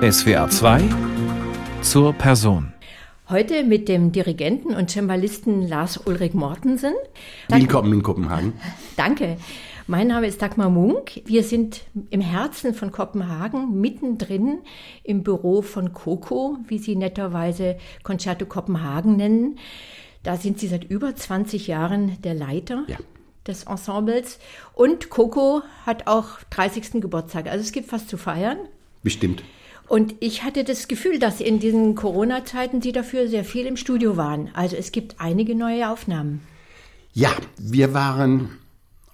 SWR 2 zur Person. Heute mit dem Dirigenten und Cembalisten Lars Ulrich Mortensen. Willkommen in Kopenhagen. Danke. Mein Name ist Dagmar Munk. Wir sind im Herzen von Kopenhagen, mittendrin im Büro von Coco, wie Sie netterweise Concerto Kopenhagen nennen. Da sind Sie seit über 20 Jahren der Leiter. Ja des Ensembles. Und Coco hat auch 30. Geburtstag. Also es gibt was zu feiern. Bestimmt. Und ich hatte das Gefühl, dass in diesen Corona-Zeiten Sie dafür sehr viel im Studio waren. Also es gibt einige neue Aufnahmen. Ja, wir waren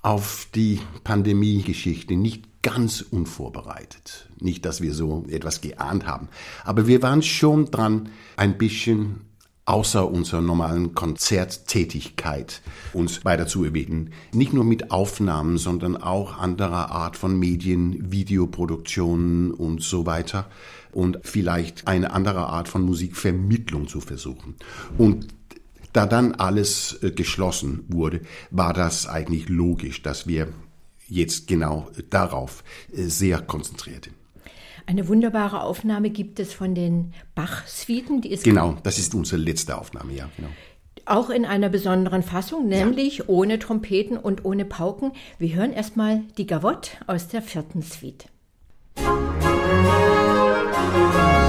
auf die Pandemie-Geschichte nicht ganz unvorbereitet. Nicht, dass wir so etwas geahnt haben. Aber wir waren schon dran, ein bisschen außer unserer normalen Konzerttätigkeit uns weiter zu bewegen. Nicht nur mit Aufnahmen, sondern auch anderer Art von Medien, Videoproduktionen und so weiter. Und vielleicht eine andere Art von Musikvermittlung zu versuchen. Und da dann alles äh, geschlossen wurde, war das eigentlich logisch, dass wir jetzt genau darauf äh, sehr konzentriert sind. Eine wunderbare Aufnahme gibt es von den Bach-Suiten. Genau, das ist unsere letzte Aufnahme, ja, genau. Auch in einer besonderen Fassung, nämlich ja. ohne Trompeten und ohne Pauken. Wir hören erstmal die Gavotte aus der vierten Suite. Musik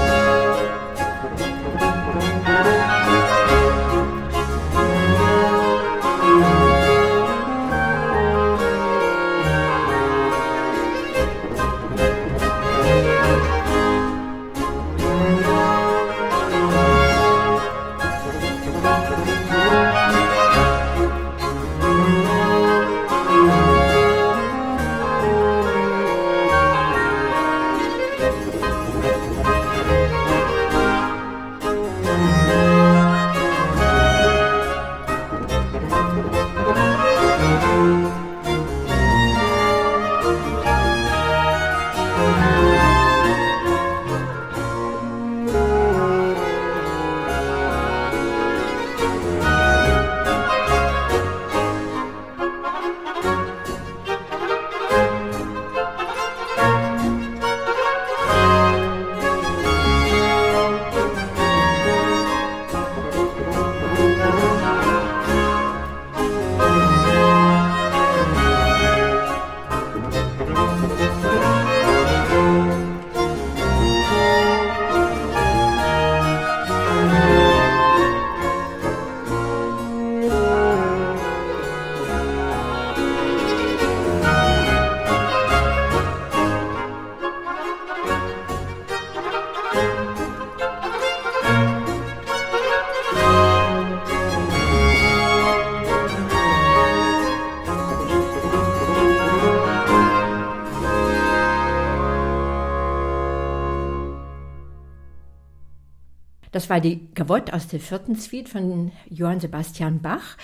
Das war die Gavotte aus der vierten Suite von Johann Sebastian Bach.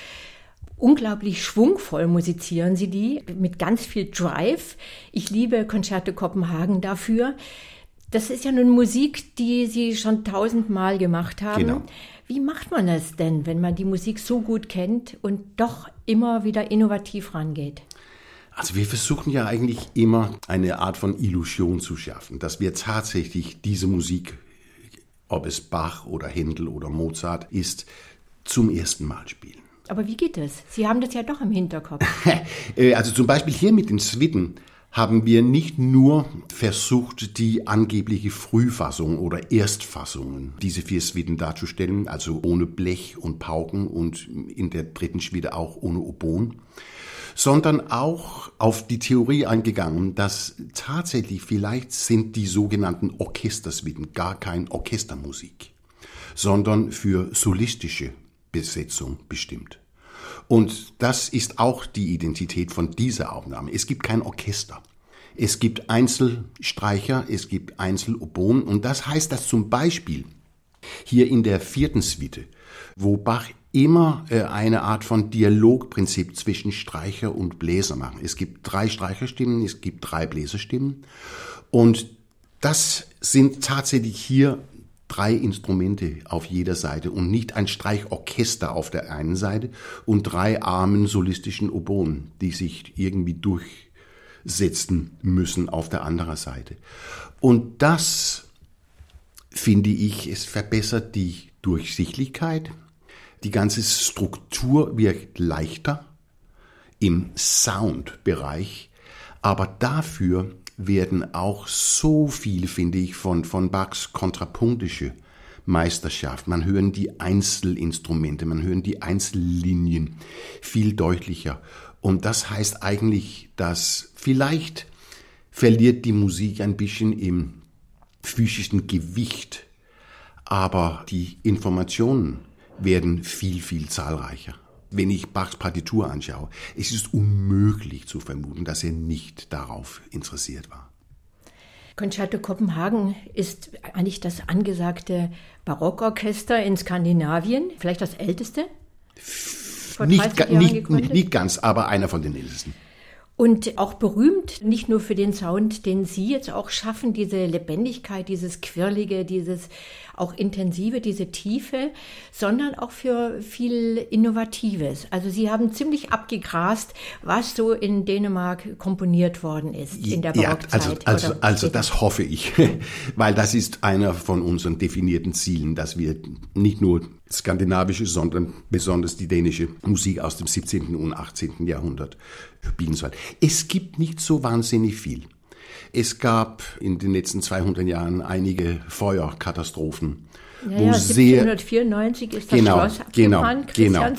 Unglaublich schwungvoll musizieren sie die, mit ganz viel Drive. Ich liebe Konzerte Kopenhagen dafür. Das ist ja nun Musik, die Sie schon tausendmal gemacht haben. Genau. Wie macht man das denn, wenn man die Musik so gut kennt und doch immer wieder innovativ rangeht? Also wir versuchen ja eigentlich immer eine Art von Illusion zu schaffen, dass wir tatsächlich diese Musik ob es Bach oder Händel oder Mozart ist, zum ersten Mal spielen. Aber wie geht es? Sie haben das ja doch im Hinterkopf. Äh, also zum Beispiel hier mit den Switten haben wir nicht nur versucht, die angebliche Frühfassung oder Erstfassungen, diese vier Switten darzustellen, also ohne Blech und Pauken und in der dritten Schwede auch ohne Oboen, sondern auch auf die Theorie eingegangen, dass tatsächlich vielleicht sind die sogenannten Orchesterswitten gar kein Orchestermusik, sondern für solistische Besetzung bestimmt. Und das ist auch die Identität von dieser Aufnahme. Es gibt kein Orchester. Es gibt Einzelstreicher, es gibt Einzeloboen und das heißt, dass zum Beispiel hier in der vierten Suite, wo Bach immer äh, eine Art von Dialogprinzip zwischen Streicher und Bläser machen. Es gibt drei Streicherstimmen, es gibt drei Bläserstimmen und das sind tatsächlich hier drei Instrumente auf jeder Seite und nicht ein Streichorchester auf der einen Seite und drei armen solistischen Oboen, die sich irgendwie durchsetzen müssen auf der anderen Seite. Und das finde ich, es verbessert die Durchsichtigkeit. Die ganze Struktur wird leichter im Soundbereich, aber dafür werden auch so viele, finde ich, von, von Bachs kontrapunktische Meisterschaft. Man hören die Einzelinstrumente, man hören die Einzellinien viel deutlicher. Und das heißt eigentlich, dass vielleicht verliert die Musik ein bisschen im physischen Gewicht, aber die Informationen werden viel, viel zahlreicher. Wenn ich Bachs Partitur anschaue, es ist unmöglich zu vermuten, dass er nicht darauf interessiert war. Concerto Kopenhagen ist eigentlich das angesagte Barockorchester in Skandinavien, vielleicht das älteste? Nicht, nicht, nicht, ganz, aber einer von den ältesten. Und auch berühmt, nicht nur für den Sound, den Sie jetzt auch schaffen, diese Lebendigkeit, dieses Quirlige, dieses auch Intensive, diese Tiefe, sondern auch für viel Innovatives. Also Sie haben ziemlich abgegrast, was so in Dänemark komponiert worden ist in der Barockzeit. Ja, also, also, also das hoffe ich, weil das ist einer von unseren definierten Zielen, dass wir nicht nur skandinavische, sondern besonders die dänische Musik aus dem 17. und 18. Jahrhundert spielen sollen. Es gibt nicht so wahnsinnig viel. Es gab in den letzten 200 Jahren einige Feuerkatastrophen. Ja, wo ja, 1794 sehr, ist das genau, Schloss genau, genau.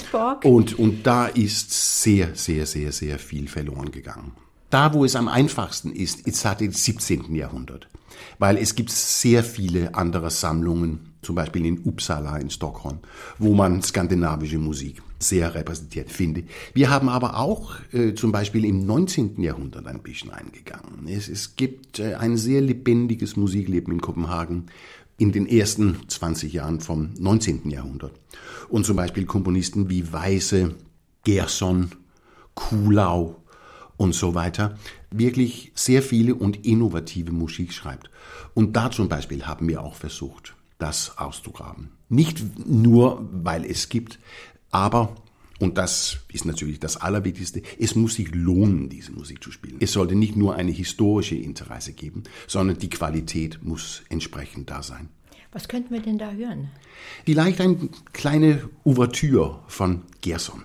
Und, und da ist sehr, sehr, sehr, sehr viel verloren gegangen. Da, wo es am einfachsten ist, ist seit dem 17. Jahrhundert. Weil es gibt sehr viele andere Sammlungen, zum Beispiel in Uppsala in Stockholm, wo man skandinavische Musik sehr repräsentiert finde. Wir haben aber auch äh, zum Beispiel im 19. Jahrhundert ein bisschen eingegangen. Es, es gibt äh, ein sehr lebendiges Musikleben in Kopenhagen in den ersten 20 Jahren vom 19. Jahrhundert. Und zum Beispiel Komponisten wie Weise, Gerson, Kulau und so weiter wirklich sehr viele und innovative Musik schreibt. Und da zum Beispiel haben wir auch versucht, das auszugraben. Nicht nur, weil es gibt, aber, und das ist natürlich das Allerwichtigste, es muss sich lohnen, diese Musik zu spielen. Es sollte nicht nur eine historische Interesse geben, sondern die Qualität muss entsprechend da sein. Was könnten wir denn da hören? Vielleicht eine kleine Ouvertüre von Gerson.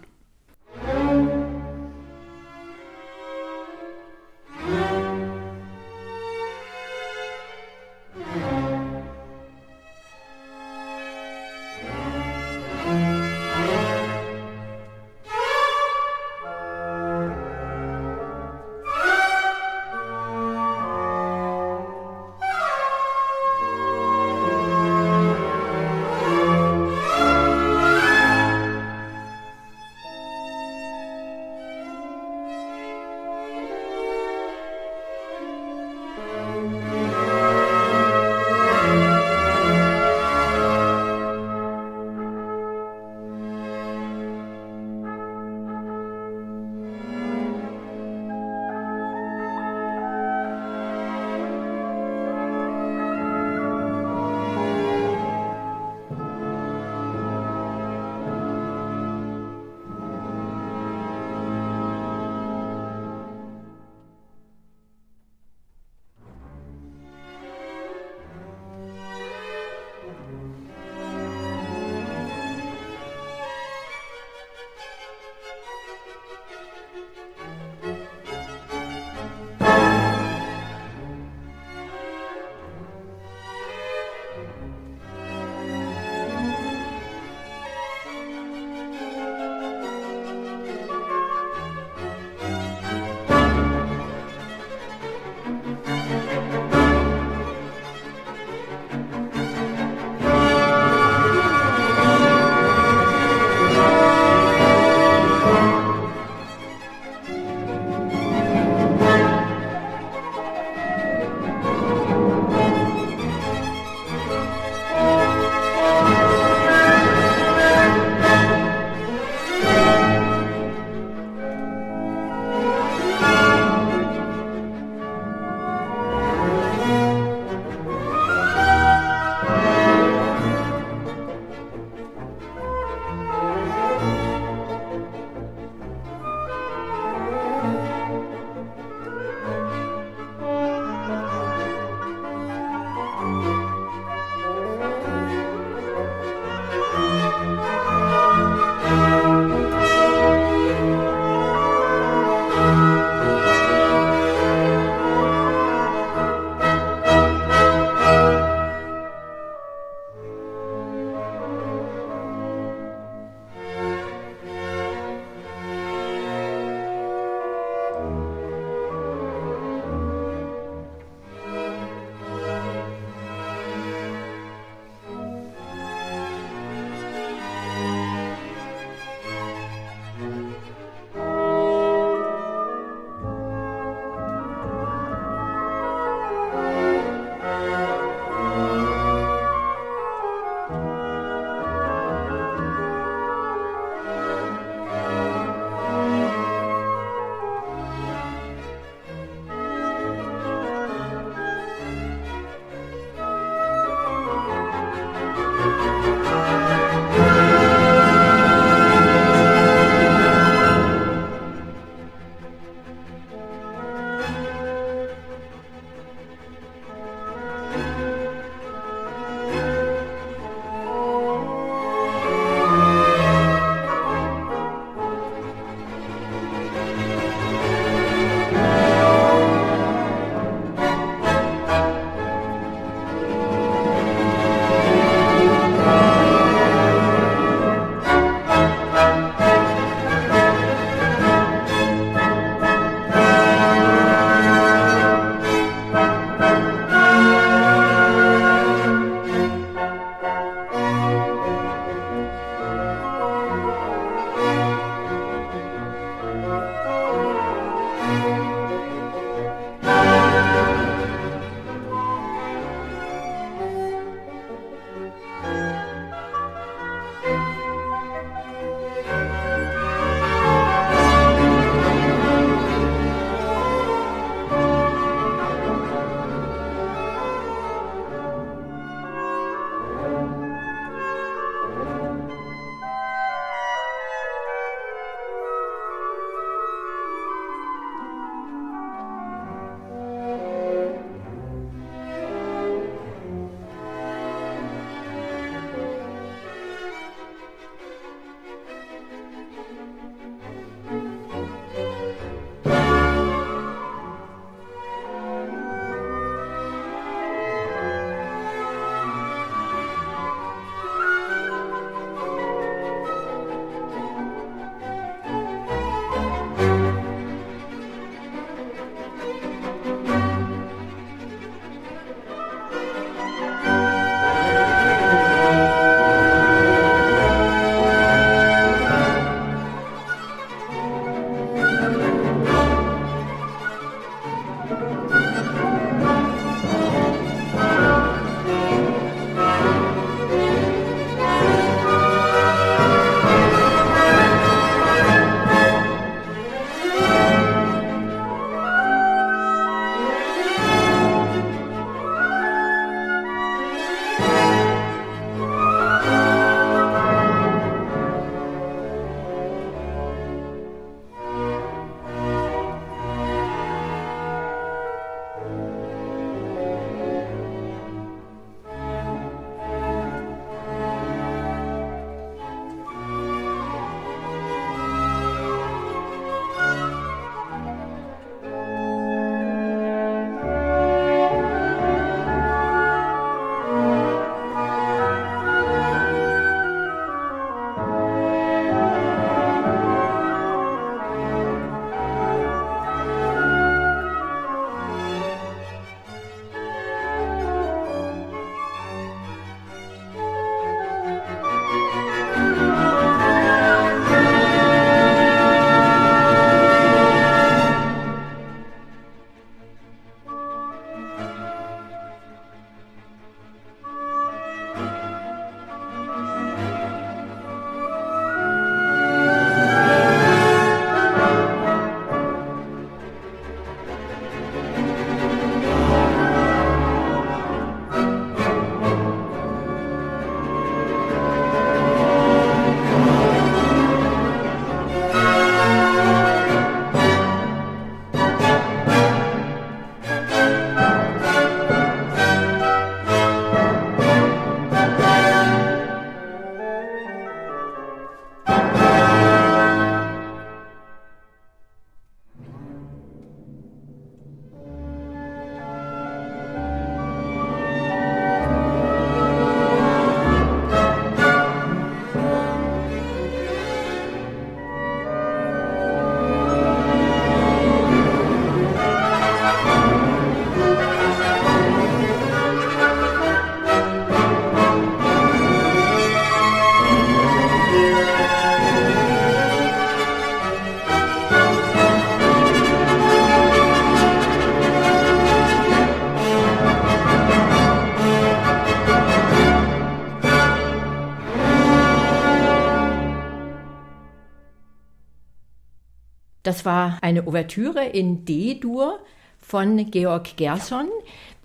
Das war eine Ouvertüre in D-Dur von Georg Gerson,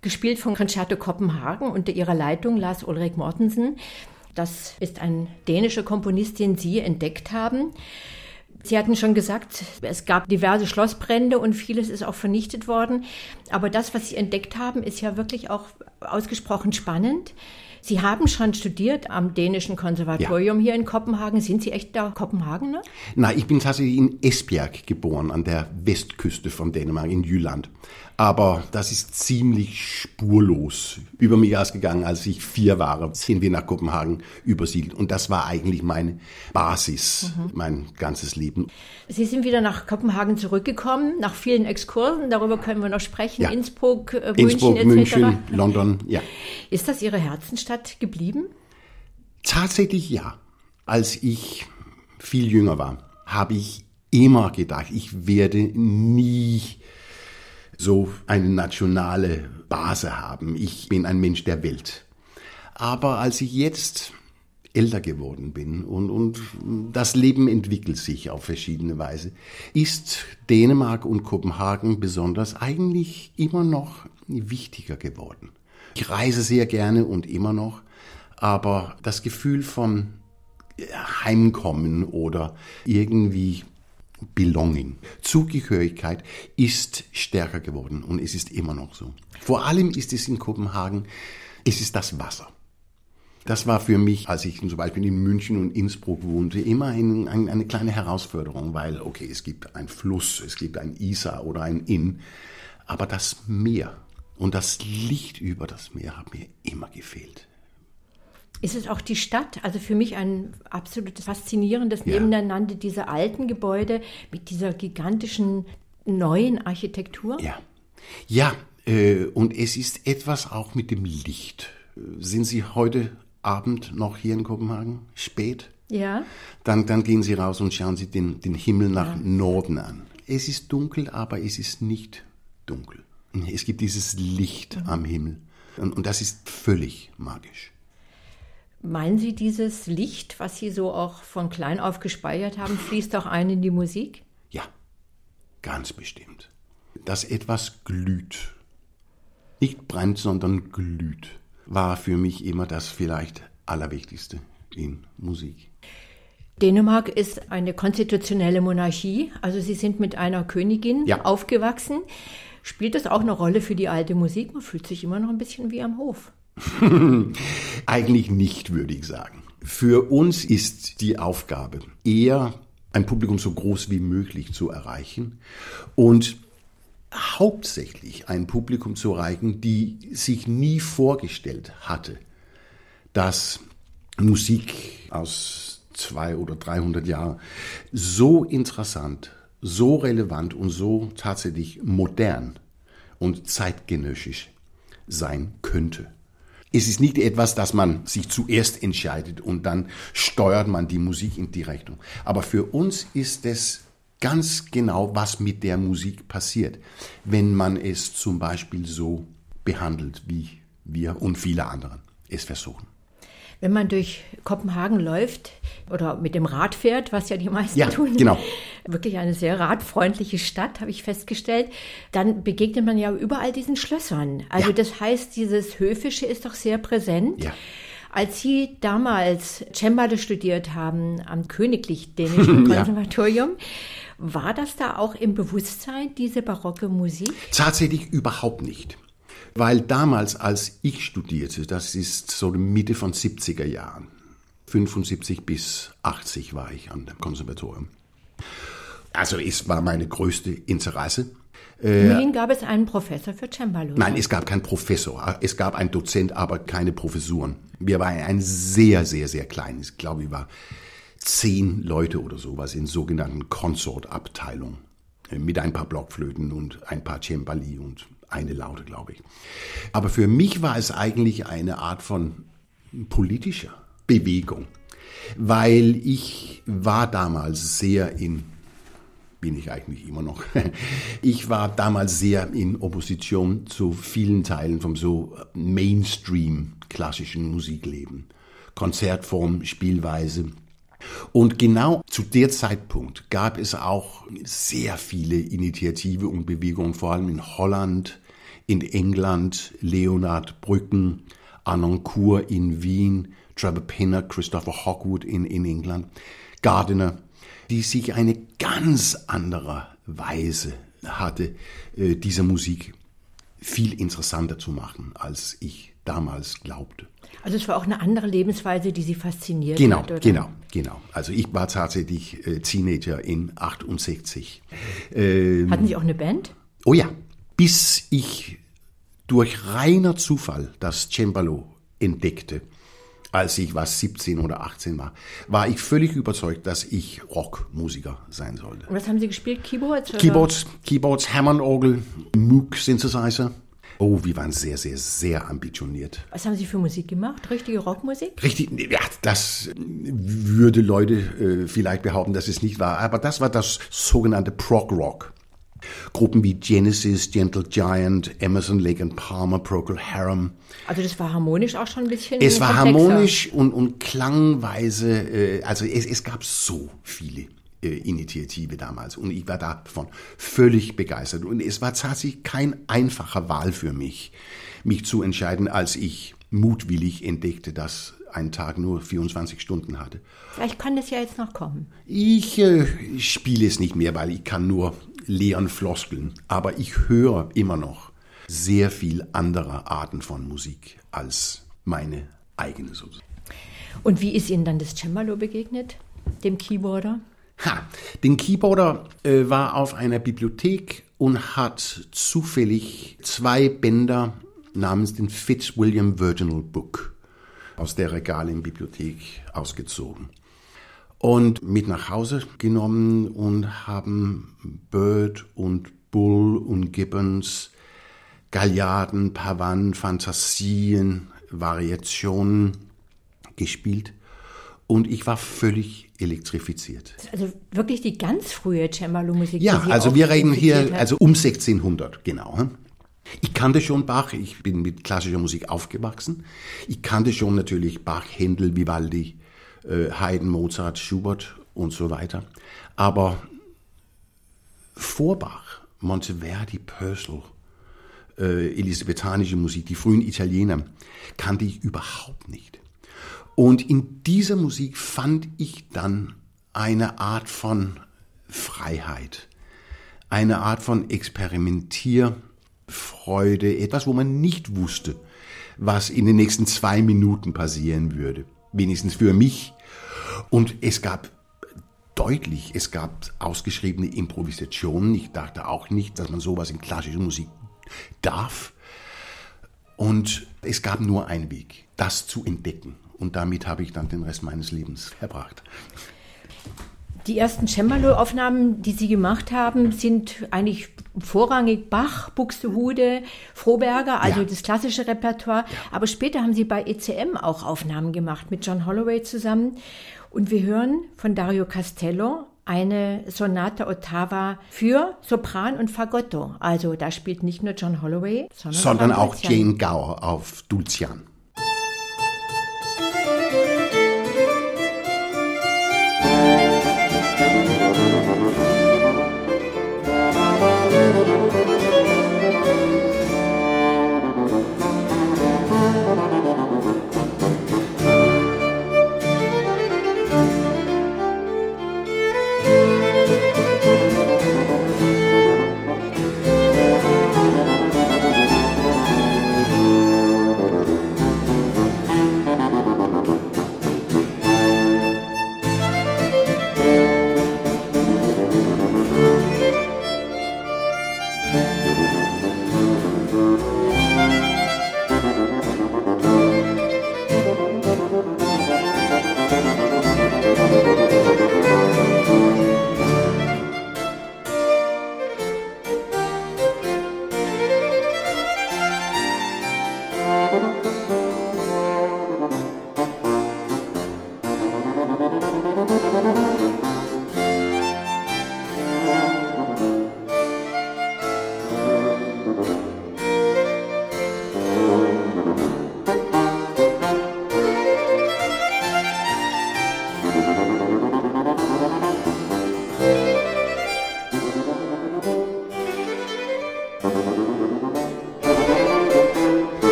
gespielt von Concerto Kopenhagen unter ihrer Leitung Lars Ulrik Mortensen. Das ist ein dänischer Komponist, den Sie entdeckt haben. Sie hatten schon gesagt, es gab diverse Schlossbrände und vieles ist auch vernichtet worden. Aber das, was Sie entdeckt haben, ist ja wirklich auch ausgesprochen spannend. Sie haben schon studiert am dänischen Konservatorium ja. hier in Kopenhagen. Sind Sie echt da Kopenhagener? Nein, ich bin tatsächlich in Esbjerg geboren, an der Westküste von Dänemark, in Jylland. Aber das ist ziemlich spurlos über mich ausgegangen. Als ich vier war, sind wir nach Kopenhagen übersiedelt. Und das war eigentlich meine Basis, mhm. mein ganzes Leben. Sie sind wieder nach Kopenhagen zurückgekommen, nach vielen Exkursen. Darüber können wir noch sprechen. Ja. Innsbruck, äh, Innsbruck, München, München, London, ja. Ist das Ihre Herzenstadt geblieben? Tatsächlich ja. Als ich viel jünger war, habe ich immer gedacht, ich werde nie so eine nationale Base haben. Ich bin ein Mensch der Welt. Aber als ich jetzt älter geworden bin und, und das Leben entwickelt sich auf verschiedene Weise, ist Dänemark und Kopenhagen besonders eigentlich immer noch wichtiger geworden. Ich reise sehr gerne und immer noch, aber das Gefühl von Heimkommen oder irgendwie Belonging. Zugehörigkeit ist stärker geworden und es ist immer noch so. Vor allem ist es in Kopenhagen, es ist das Wasser. Das war für mich, als ich zum Beispiel in München und Innsbruck wohnte, immer ein, ein, eine kleine Herausforderung, weil, okay, es gibt einen Fluss, es gibt ein Isar oder ein Inn, aber das Meer und das Licht über das Meer hat mir immer gefehlt ist es auch die Stadt. Also für mich ein absolut faszinierendes ja. Nebeneinander dieser alten Gebäude mit dieser gigantischen neuen Architektur. Ja, ja. Äh, und es ist etwas auch mit dem Licht. Sind Sie heute Abend noch hier in Kopenhagen? Spät? Ja. Dann, dann gehen Sie raus und schauen Sie den, den Himmel nach ja. Norden an. Es ist dunkel, aber es ist nicht dunkel. Es gibt dieses Licht mhm. am Himmel. Und, und das ist völlig magisch. Meinen Sie, dieses Licht, was Sie so auch von klein auf gespeichert haben, fließt auch ein in die Musik? Ja, ganz bestimmt. Dass etwas glüht, nicht brennt, sondern glüht, war für mich immer das vielleicht Allerwichtigste in Musik. Dänemark ist eine konstitutionelle Monarchie, also Sie sind mit einer Königin ja. aufgewachsen. Spielt das auch eine Rolle für die alte Musik? Man fühlt sich immer noch ein bisschen wie am Hof. Eigentlich nicht, würde ich sagen. Für uns ist die Aufgabe eher ein Publikum so groß wie möglich zu erreichen und hauptsächlich ein Publikum zu erreichen, die sich nie vorgestellt hatte, dass Musik aus zwei oder 300 Jahren so interessant, so relevant und so tatsächlich modern und zeitgenössisch sein könnte. Es ist nicht etwas, dass man sich zuerst entscheidet und dann steuert man die Musik in die Richtung. Aber für uns ist es ganz genau, was mit der Musik passiert, wenn man es zum Beispiel so behandelt, wie wir und viele andere es versuchen. Wenn man durch Kopenhagen läuft oder mit dem Rad fährt, was ja die meisten ja, tun, genau. wirklich eine sehr radfreundliche Stadt, habe ich festgestellt, dann begegnet man ja überall diesen Schlössern. Also ja. das heißt, dieses Höfische ist doch sehr präsent. Ja. Als Sie damals Cembalo studiert haben am Königlich Dänischen Konservatorium, ja. war das da auch im Bewusstsein, diese barocke Musik? Tatsächlich überhaupt nicht. Weil damals, als ich studierte, das ist so die Mitte von 70er Jahren, 75 bis 80 war ich an dem Konservatorium. Also es war meine größte Interesse. Immerhin gab es einen Professor für Cembalo. Nein, es gab keinen Professor. Es gab einen Dozent, aber keine Professuren. Wir waren ein sehr, sehr, sehr kleines, ich glaube, ich war zehn Leute oder sowas in sogenannten Konsortabteilungen. Mit ein paar Blockflöten und ein paar Cembali und eine Laute, glaube ich. Aber für mich war es eigentlich eine Art von politischer Bewegung, weil ich war damals sehr in bin ich eigentlich immer noch. Ich war damals sehr in Opposition zu vielen Teilen vom so Mainstream klassischen Musikleben. Konzertform, Spielweise, Und genau zu der Zeitpunkt gab es auch sehr viele Initiative und Bewegungen, vor allem in Holland, in England, Leonard Brücken, Anoncourt in Wien, Trevor Pinner, Christopher Hogwood in, in England, Gardiner, die sich eine ganz andere Weise hatte, äh, diese Musik viel interessanter zu machen, als ich damals glaubte. Also es war auch eine andere Lebensweise, die Sie fasziniert genau, hat, oder? Genau, genau. Also ich war tatsächlich äh, Teenager in 68. Ähm, Hatten Sie auch eine Band? Oh ja, bis ich durch reiner Zufall das Cembalo entdeckte, als ich was 17 oder 18 war, war ich völlig überzeugt, dass ich Rockmusiker sein sollte. Und was haben Sie gespielt? Keyboards? Oder? Keyboards, Keyboards, Hammondorgel, Moog Synthesizer. Oh, wir waren sehr, sehr, sehr ambitioniert. Was haben Sie für Musik gemacht? Richtige Rockmusik? Richtig, ja, das würde Leute äh, vielleicht behaupten, dass es nicht war, aber das war das sogenannte Prog Rock. Gruppen wie Genesis, Gentle Giant, Emerson, Lake and Palmer, Procol Harum. Also das war harmonisch auch schon ein bisschen Es war komplexer. harmonisch und, und klangweise, äh, also es, es gab so viele äh, Initiative damals und ich war davon völlig begeistert und es war tatsächlich kein einfacher Wahl für mich, mich zu entscheiden, als ich mutwillig entdeckte, dass ein Tag nur 24 Stunden hatte. Vielleicht kann das ja jetzt noch kommen. Ich äh, spiele es nicht mehr, weil ich kann nur leeren Floskeln, aber ich höre immer noch sehr viel andere Arten von Musik als meine eigene sozusagen. Und wie ist Ihnen dann das Cembalo begegnet, dem Keyboarder? Ha, den Keyboarder äh, war auf einer Bibliothek und hat zufällig zwei Bänder namens den Fitzwilliam Virginal Book aus der Regal in Bibliothek ausgezogen und mit nach Hause genommen und haben Bird und Bull und Gibbons, Galliarden, Pavan, Fantasien, Variationen gespielt und ich war völlig elektrifiziert. Also wirklich die ganz frühe Cembalo-Musik. Ja, also wir reden hier hat. also um 1600, genau. hm? Ich kannte schon Bach, ich bin mit klassischer Musik aufgewachsen. Ich kannte schon natürlich Bach, Händel, Vivaldi, Haydn, Mozart, Schubert und so weiter. Aber vor Bach, Monteverdi, Purcell, äh, elisabethanische Musik, die frühen Italiener, kannte ich überhaupt nicht. Und in dieser Musik fand ich dann eine Art von Freiheit, eine Art von Experimentierfreude, etwas, wo man nicht wusste, was in den nächsten zwei Minuten passieren würde. Wenigstens für mich. Und es gab deutlich, es gab ausgeschriebene Improvisationen. Ich dachte auch nicht, dass man sowas in klassischer Musik darf. Und es gab nur einen Weg, das zu entdecken. Und damit habe ich dann den Rest meines Lebens verbracht. Die ersten Cembalo-Aufnahmen, die Sie gemacht haben, sind eigentlich vorrangig Bach, Buxtehude, Froberger, also Ja. das klassische Repertoire. Aber später haben Sie bei ECM auch Aufnahmen gemacht mit John Holloway zusammen. Und wir hören von Dario Castello eine Sonate Ottava für Sopran und Fagotto. Also da spielt nicht nur John Holloway, sondern, Sondern auch. Jane Gower auf Dulcian.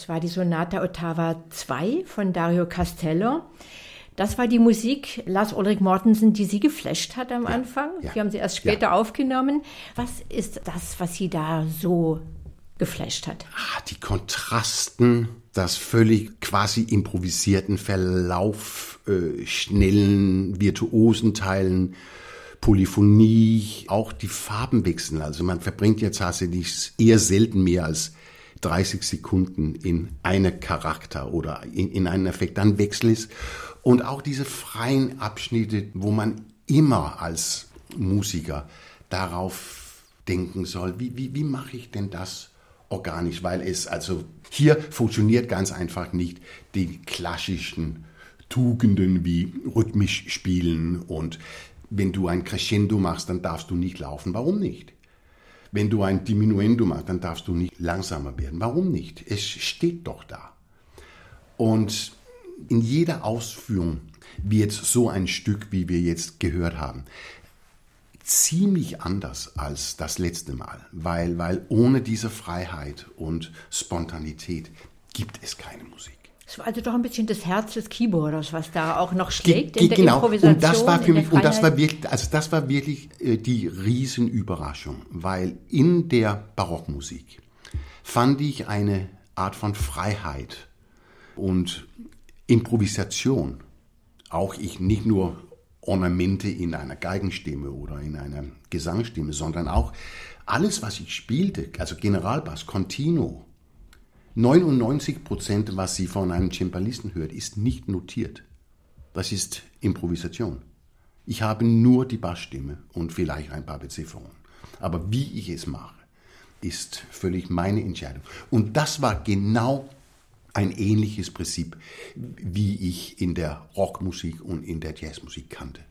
Das war die Sonata Ottava 2 von Dario Castello. Das war die Musik Lars Ulrich Mortensen, die Sie geflasht hat am ja, Anfang. Ja, die haben Sie erst später ja. aufgenommen. Was ist das, was Sie da so geflasht hat? Ah, die Kontrasten, das völlig quasi improvisierten Verlauf, äh, schnellen, virtuosen Teilen, Polyphonie, auch die Farben wechseln. Also man verbringt jetzt tatsächlich eher selten mehr als 30 Sekunden in einem Charakter oder in, in einen Effekt. Dann wechselt es. Und auch diese freien Abschnitte, wo man immer als Musiker darauf denken soll, wie, wie, wie mache ich denn das organisch? Weil es also hier funktioniert ganz einfach nicht die klassischen Tugenden wie rhythmisch spielen und wenn du ein Crescendo machst, dann darfst du nicht laufen. Warum nicht? Wenn du ein Diminuendo machst, dann darfst du nicht langsamer werden. Warum nicht? Es steht doch da. Und in jeder Ausführung wird so ein Stück, wie wir jetzt gehört haben, ziemlich anders als das letzte Mal, weil, weil ohne diese Freiheit und Spontanität gibt es keine Musik. Es war also doch ein bisschen das Herz des Keyboarders, was da auch noch schlägt Ge in der genau. Improvisation. Und das war für mich, und das war wirklich, also das war wirklich äh, die Riesenüberraschung, weil in der Barockmusik fand ich eine Art von Freiheit und Improvisation. Auch ich nicht nur Ornamente in einer Geigenstimme oder in einer Gesangsstimme, sondern auch alles, was ich spielte, also Generalbass, Continuo, 99 Prozent, was Sie von einem Cembalisten hört, ist nicht notiert. Das ist Improvisation. Ich habe nur die Bassstimme und vielleicht ein paar Bezifferungen. Aber wie ich es mache, ist völlig meine Entscheidung. Und das war genau ein ähnliches Prinzip, wie ich in der Rockmusik und in der Jazzmusik kannte.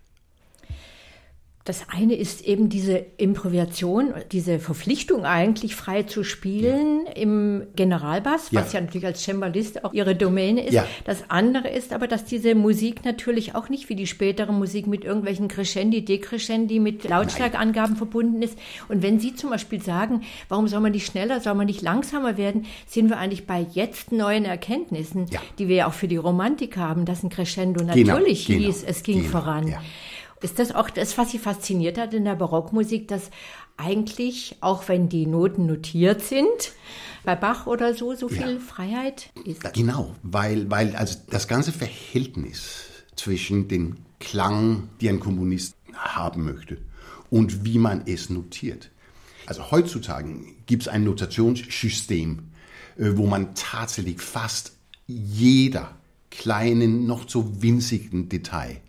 Das eine ist eben diese Improvisation, diese Verpflichtung eigentlich frei zu spielen ja. im Generalbass, was ja. ja natürlich als Cembalist auch ihre Domäne ist. Ja. Das andere ist aber, dass diese Musik natürlich auch nicht wie die spätere Musik mit irgendwelchen Crescendi, Decrescendi, mit Lautstärkangaben verbunden ist. Und wenn Sie zum Beispiel sagen, warum soll man nicht schneller, soll man nicht langsamer werden, sind wir eigentlich bei jetzt neuen Erkenntnissen, die wir ja auch für die Romantik haben, dass ein Crescendo genau, natürlich genau, hieß, es ging genau, voran. Ist das auch das, was Sie fasziniert hat in der Barockmusik, dass eigentlich, auch wenn die Noten notiert sind, bei Bach oder so, so viel ja. Freiheit ist? Genau, weil, weil also das ganze Verhältnis zwischen dem Klang, die ein Komponist haben möchte, und wie man es notiert. Also heutzutage gibt es ein Notationssystem, äh, wo man tatsächlich fast jeder kleinen, noch so winzigen Detail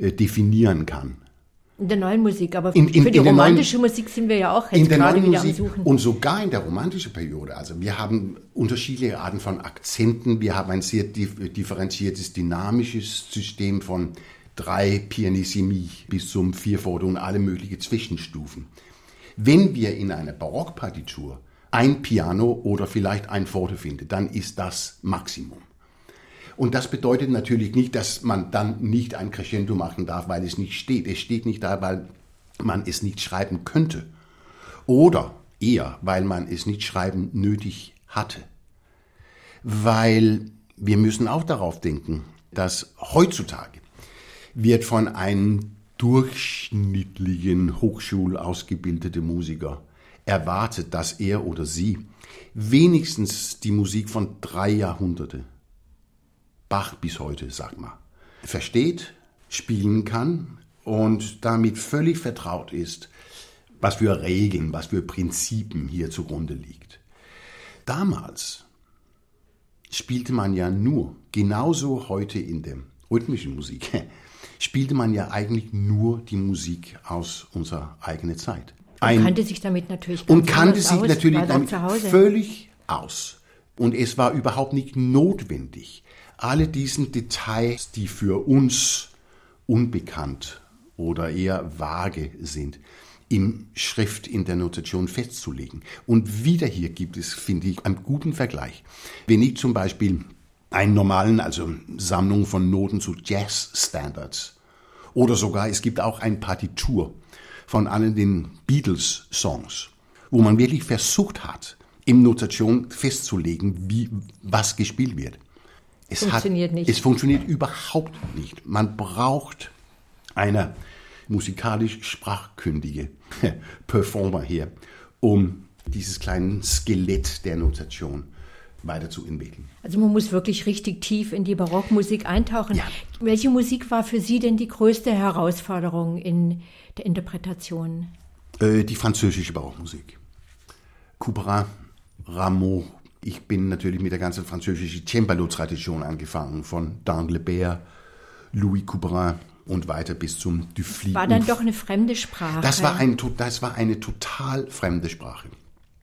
definieren kann. In der neuen Musik, aber in, in, für die romantische neuen, Musik sind wir ja auch jetzt gerade wieder Musik am Suchen. Und sogar in der romantischen Periode. Also wir haben unterschiedliche Arten von Akzenten. Wir haben ein sehr differenziertes, dynamisches System von drei Pianissimi bis zum Vierviertel und alle möglichen Zwischenstufen. Wenn wir in einer Barockpartitur ein Piano oder vielleicht ein Forte finden, dann ist das Maximum. Und das bedeutet natürlich nicht, dass man dann nicht ein Crescendo machen darf, weil es nicht steht. Es steht nicht da, weil man es nicht schreiben könnte. Oder eher, weil man es nicht schreiben nötig hatte. Weil wir müssen auch darauf denken, dass heutzutage wird von einem durchschnittlichen Hochschulausgebildeten Musiker erwartet, dass er oder sie wenigstens die Musik von drei Jahrhunderte Bach bis heute, sag mal, versteht, spielen kann und damit völlig vertraut ist, was für Regeln, was für Prinzipien hier zugrunde liegt. Damals spielte man ja nur, genauso heute in der rhythmischen Musik, spielte man ja eigentlich nur die Musik aus unserer eigenen Zeit. Ein, und kannte sich damit natürlich ganz Und kannte sich aus, natürlich damit völlig aus. Und es war überhaupt nicht notwendig, alle diesen Details, die für uns unbekannt oder eher vage sind, in Schrift, in der Notation festzulegen. Und wieder hier gibt es, finde ich, einen guten Vergleich. Wenn ich zum Beispiel einen normalen, also Sammlung von Noten zu Jazz-Standards oder sogar, es gibt auch ein Partitur von allen den Beatles-Songs, wo man wirklich versucht hat, im Notation festzulegen, wie was gespielt wird. Es funktioniert hat, nicht. Es funktioniert überhaupt nicht. Man braucht eine musikalisch sprachkündige Performer hier, um dieses kleine Skelett der Notation weiterzuentwickeln. Also man muss wirklich richtig tief in die Barockmusik eintauchen. Ja. Welche Musik war für Sie denn die größte Herausforderung in der Interpretation? Äh, die französische Barockmusik. Couperin, Rameau. Ich bin natürlich mit der ganzen französischen Cembalo-Tradition angefangen, von Danglebert, Louis Couperin und weiter bis zum Dufli. War dann doch eine fremde Sprache. Das war, ein, das war eine total fremde Sprache.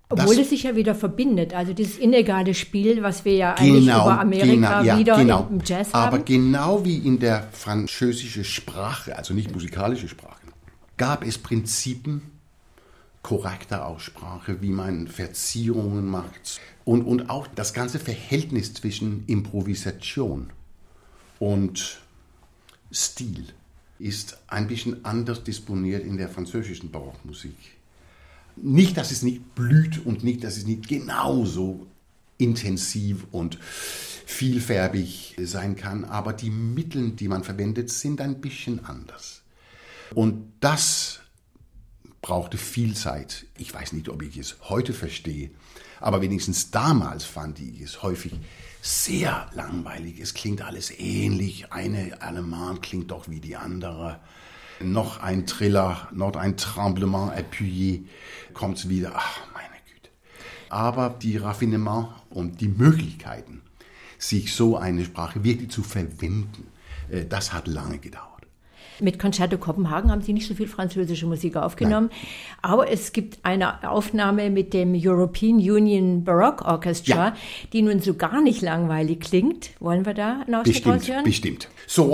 Obwohl das, es sich ja wieder verbindet. Also dieses illegale Spiel, was wir ja eigentlich genau, über Amerika genau, ja, wieder genau. im Jazz haben. Aber genau wie in der französischen Sprache, also nicht musikalische Sprache, gab es Prinzipien korrekter Aussprache, wie man Verzierungen macht und, und auch das ganze Verhältnis zwischen Improvisation und Stil ist ein bisschen anders disponiert in der französischen Barockmusik. Nicht, dass es nicht blüht und nicht, dass es nicht genauso intensiv und vielfärbig sein kann, aber die Mittel, die man verwendet, sind ein bisschen anders. Und das brauchte viel Zeit. Ich weiß nicht, ob ich es heute verstehe, aber wenigstens damals fand ich es häufig sehr langweilig. Es klingt alles ähnlich. Eine Allemand klingt doch wie die andere. Noch ein Triller, noch ein Tremblement appuyé, kommt es wieder. Ach, meine Güte. Aber die Raffinement und die Möglichkeiten, sich so eine Sprache wirklich zu verwenden, äh, das hat lange gedauert. Mit Concerto Kopenhagen haben Sie nicht so viel französische Musik aufgenommen, Nein. aber es gibt eine Aufnahme mit dem European Union Baroque Orchestra, ja. die nun so gar nicht langweilig klingt. Wollen wir da noch Bestimmt, hören? bestimmt. So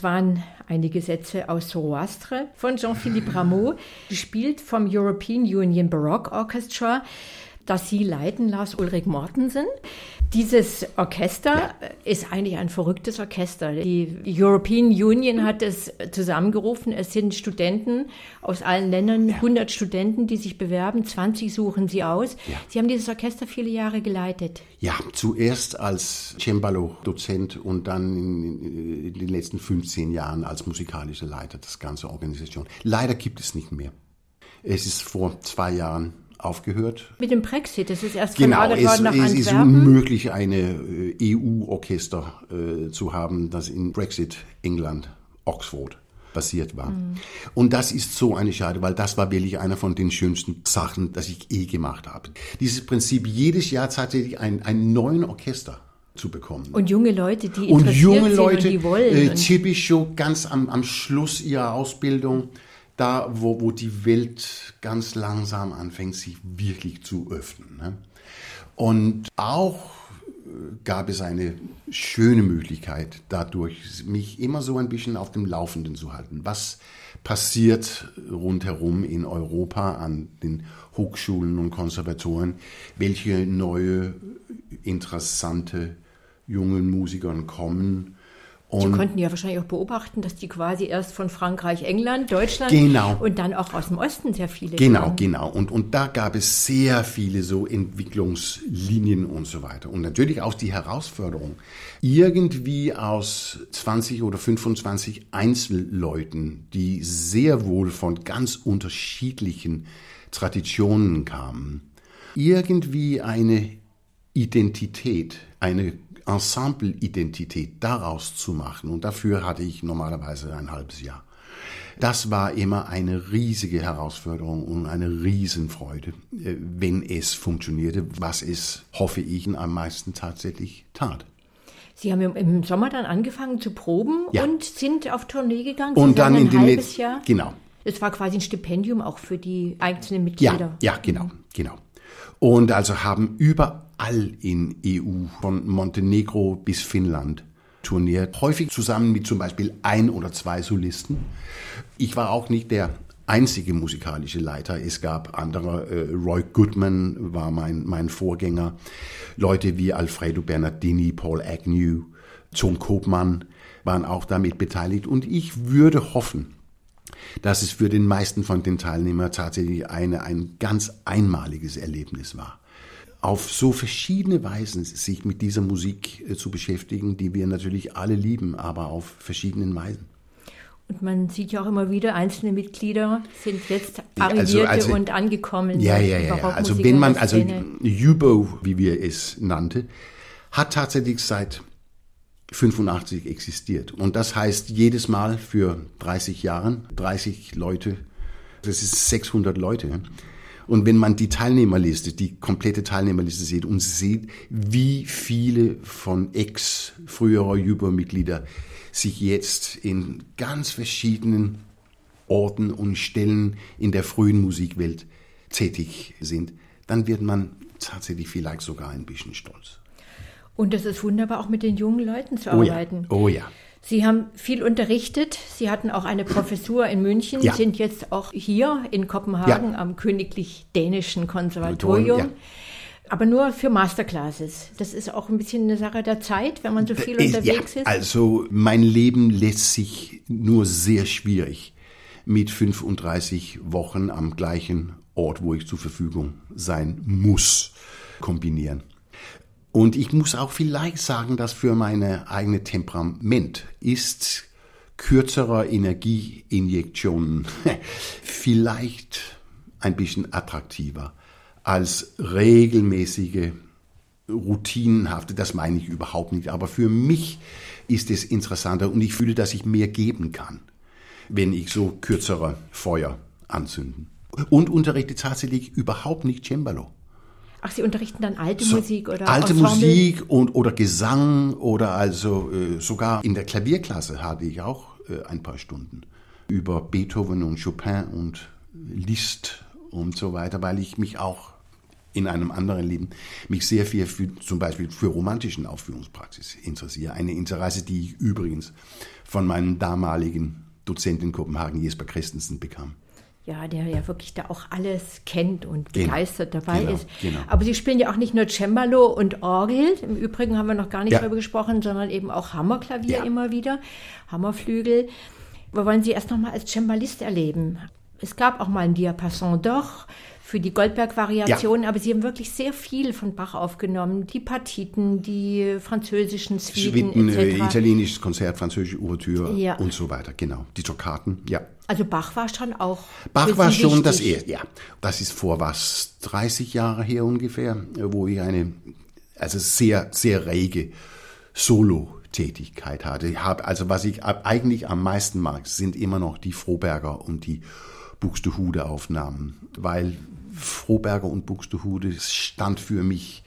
Das waren einige Sätze aus Zoroastre von Jean-Philippe Rameau, gespielt vom European Union Baroque Orchestra, das Sie leiten, Lars Ulrich Mortensen. Dieses Orchester ist eigentlich ein verrücktes Orchester. Die European Union hat es zusammengerufen. Es sind Studenten aus allen Ländern, ja. 100 Studenten, die sich bewerben, 20 suchen sie aus. Ja. Sie haben dieses Orchester viele Jahre geleitet. Ja, zuerst als Cembalo-Dozent und dann in, in den letzten 15 Jahren als musikalischer Leiter das ganze Organisation. Leider gibt es nicht mehr. Es ist vor zwei Jahren aufgehört. Mit dem Brexit, das ist erst genau, es, worden nach es ist unmöglich, eine äh, EU-Orchester äh, zu haben, das in Brexit England, Oxford basiert war. Mhm. Und das ist so eine Schade, weil das war wirklich einer von den schönsten Sachen, das ich eh gemacht habe. Dieses Prinzip, jedes Jahr tatsächlich ein, ein neuen Orchester zu bekommen. Und junge Leute, die interessiert und junge Leute, sind und die wollen. Äh, typisch so ganz am, am Schluss ihrer Ausbildung da, wo, wo die Welt ganz langsam anfängt, sich wirklich zu öffnen. Ne? Und auch äh, gab es eine schöne Möglichkeit, dadurch mich immer so ein bisschen auf dem Laufenden zu halten. Was passiert rundherum in Europa an den Hochschulen und Konservatorien? Welche neue, interessante jungen Musikern kommen? Und Sie konnten ja wahrscheinlich auch beobachten, dass die quasi erst von Frankreich, England, Deutschland genau. und dann auch aus dem Osten sehr viele. Genau, kamen. genau. Und, und da gab es sehr viele so Entwicklungslinien und so weiter. Und natürlich auch die Herausforderung, irgendwie aus 20 oder 25 Einzelleuten, die sehr wohl von ganz unterschiedlichen Traditionen kamen, irgendwie eine Identität, eine Ensemble-Identität daraus zu machen. Und dafür hatte ich normalerweise ein halbes Jahr. Das war immer eine riesige Herausforderung und eine Riesenfreude, äh, wenn es funktionierte, was es, hoffe ich, am meisten tatsächlich tat. Sie haben im Sommer dann angefangen zu proben ja. und sind auf Tournee gegangen. Sie und dann in den halbes Jahr. Genau. Es war quasi ein Stipendium auch für die einzelnen Mitglieder. Ja, ja, genau, genau. Und also haben überall in EU, von Montenegro bis Finnland, turniert. Häufig zusammen mit zum Beispiel ein oder zwei Solisten. Ich war auch nicht der einzige musikalische Leiter. Es gab andere. Äh, Roy Goodman war mein, mein Vorgänger. Leute wie Alfredo Bernardini, Paul Agnew, Tom Kopmann waren auch damit beteiligt. Und ich würde hoffen, dass es für den meisten von den Teilnehmern tatsächlich eine, ein ganz einmaliges Erlebnis war. Auf so verschiedene Weisen sich mit dieser Musik äh, zu beschäftigen, die wir natürlich alle lieben, aber auf verschiedenen Weisen. Und man sieht ja auch immer wieder, einzelne Mitglieder sind jetzt arrivierte also, also, und angekommen. Ja, ja, ja. Also wenn man, also Jubo, wie wir es nannte, hat tatsächlich seit 85 existiert. Und das heißt jedes Mal für 30 Jahren 30 Leute, das ist 600 Leute. Und wenn man die Teilnehmerliste, die komplette Teilnehmerliste sieht und sieht, wie viele von ex früherer Übermitglieder sich jetzt in ganz verschiedenen Orten und Stellen in der frühen Musikwelt tätig sind, dann wird man tatsächlich vielleicht sogar ein bisschen stolz. Und es ist wunderbar, auch mit den jungen Leuten zu arbeiten. Oh ja. Oh ja. Sie haben viel unterrichtet. Sie hatten auch eine Professur in München, ja. sind jetzt auch hier in Kopenhagen ja. am Königlich Dänischen Konservatorium. Ja. Aber nur für Masterclasses. Das ist auch ein bisschen eine Sache der Zeit, wenn man so viel unterwegs ist. Also mein Leben lässt sich nur sehr schwierig mit 35 Wochen am gleichen Ort, wo ich zur Verfügung sein muss, kombinieren. Und ich muss auch vielleicht sagen, dass für meine eigene Temperament ist kürzerer Energieinjektionen vielleicht ein bisschen attraktiver als regelmäßige, routinenhafte, das meine ich überhaupt nicht, aber für mich ist es interessanter und ich fühle, dass ich mehr geben kann, wenn ich so kürzere Feuer anzünden. Und unterrichte tatsächlich überhaupt nicht Cembalo. Ach, Sie unterrichten dann alte so, Musik oder Alte Ensemble? Musik und, oder Gesang oder also äh, sogar in der Klavierklasse hatte ich auch äh, ein paar Stunden über Beethoven und Chopin und Liszt und so weiter, weil ich mich auch in einem anderen Leben mich sehr viel für, zum Beispiel für romantischen Aufführungspraxis interessiere. Eine Interesse, die ich übrigens von meinem damaligen Dozent in Kopenhagen, Jesper Christensen, bekam. Ja, der ja wirklich da auch alles kennt und genau, begeistert dabei genau, ist. Genau. Aber Sie spielen ja auch nicht nur Cembalo und Orgel. Im Übrigen haben wir noch gar nicht ja. darüber gesprochen, sondern eben auch Hammerklavier ja. immer wieder, Hammerflügel. Wir wollen Sie erst noch mal als Cembalist erleben. Es gab auch mal ein Diapason doch für die Goldberg-Variation, ja. aber sie haben wirklich sehr viel von Bach aufgenommen. Die Partiten, die französischen Suiten, Suiten äh, italienisches Konzert, französische Ouvertüre ja. und so weiter, genau. Die Toccaten, ja. Also Bach war schon auch. Bach war schon wichtig. das erste, ja. Das ist vor was, 30 Jahre her ungefähr, wo ich eine, also sehr, sehr rege Solo Tätigkeit hatte. Ich habe, also was ich eigentlich am meisten mag, sind immer noch die Froberger und die Buxtehude Aufnahmen, weil Froberger und Buxtehude stand für mich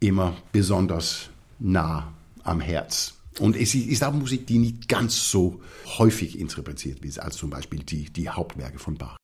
immer besonders nah am Herz. Und es ist auch Musik, die nicht ganz so häufig interpretiert wird als zum Beispiel die, die Hauptwerke von Bach.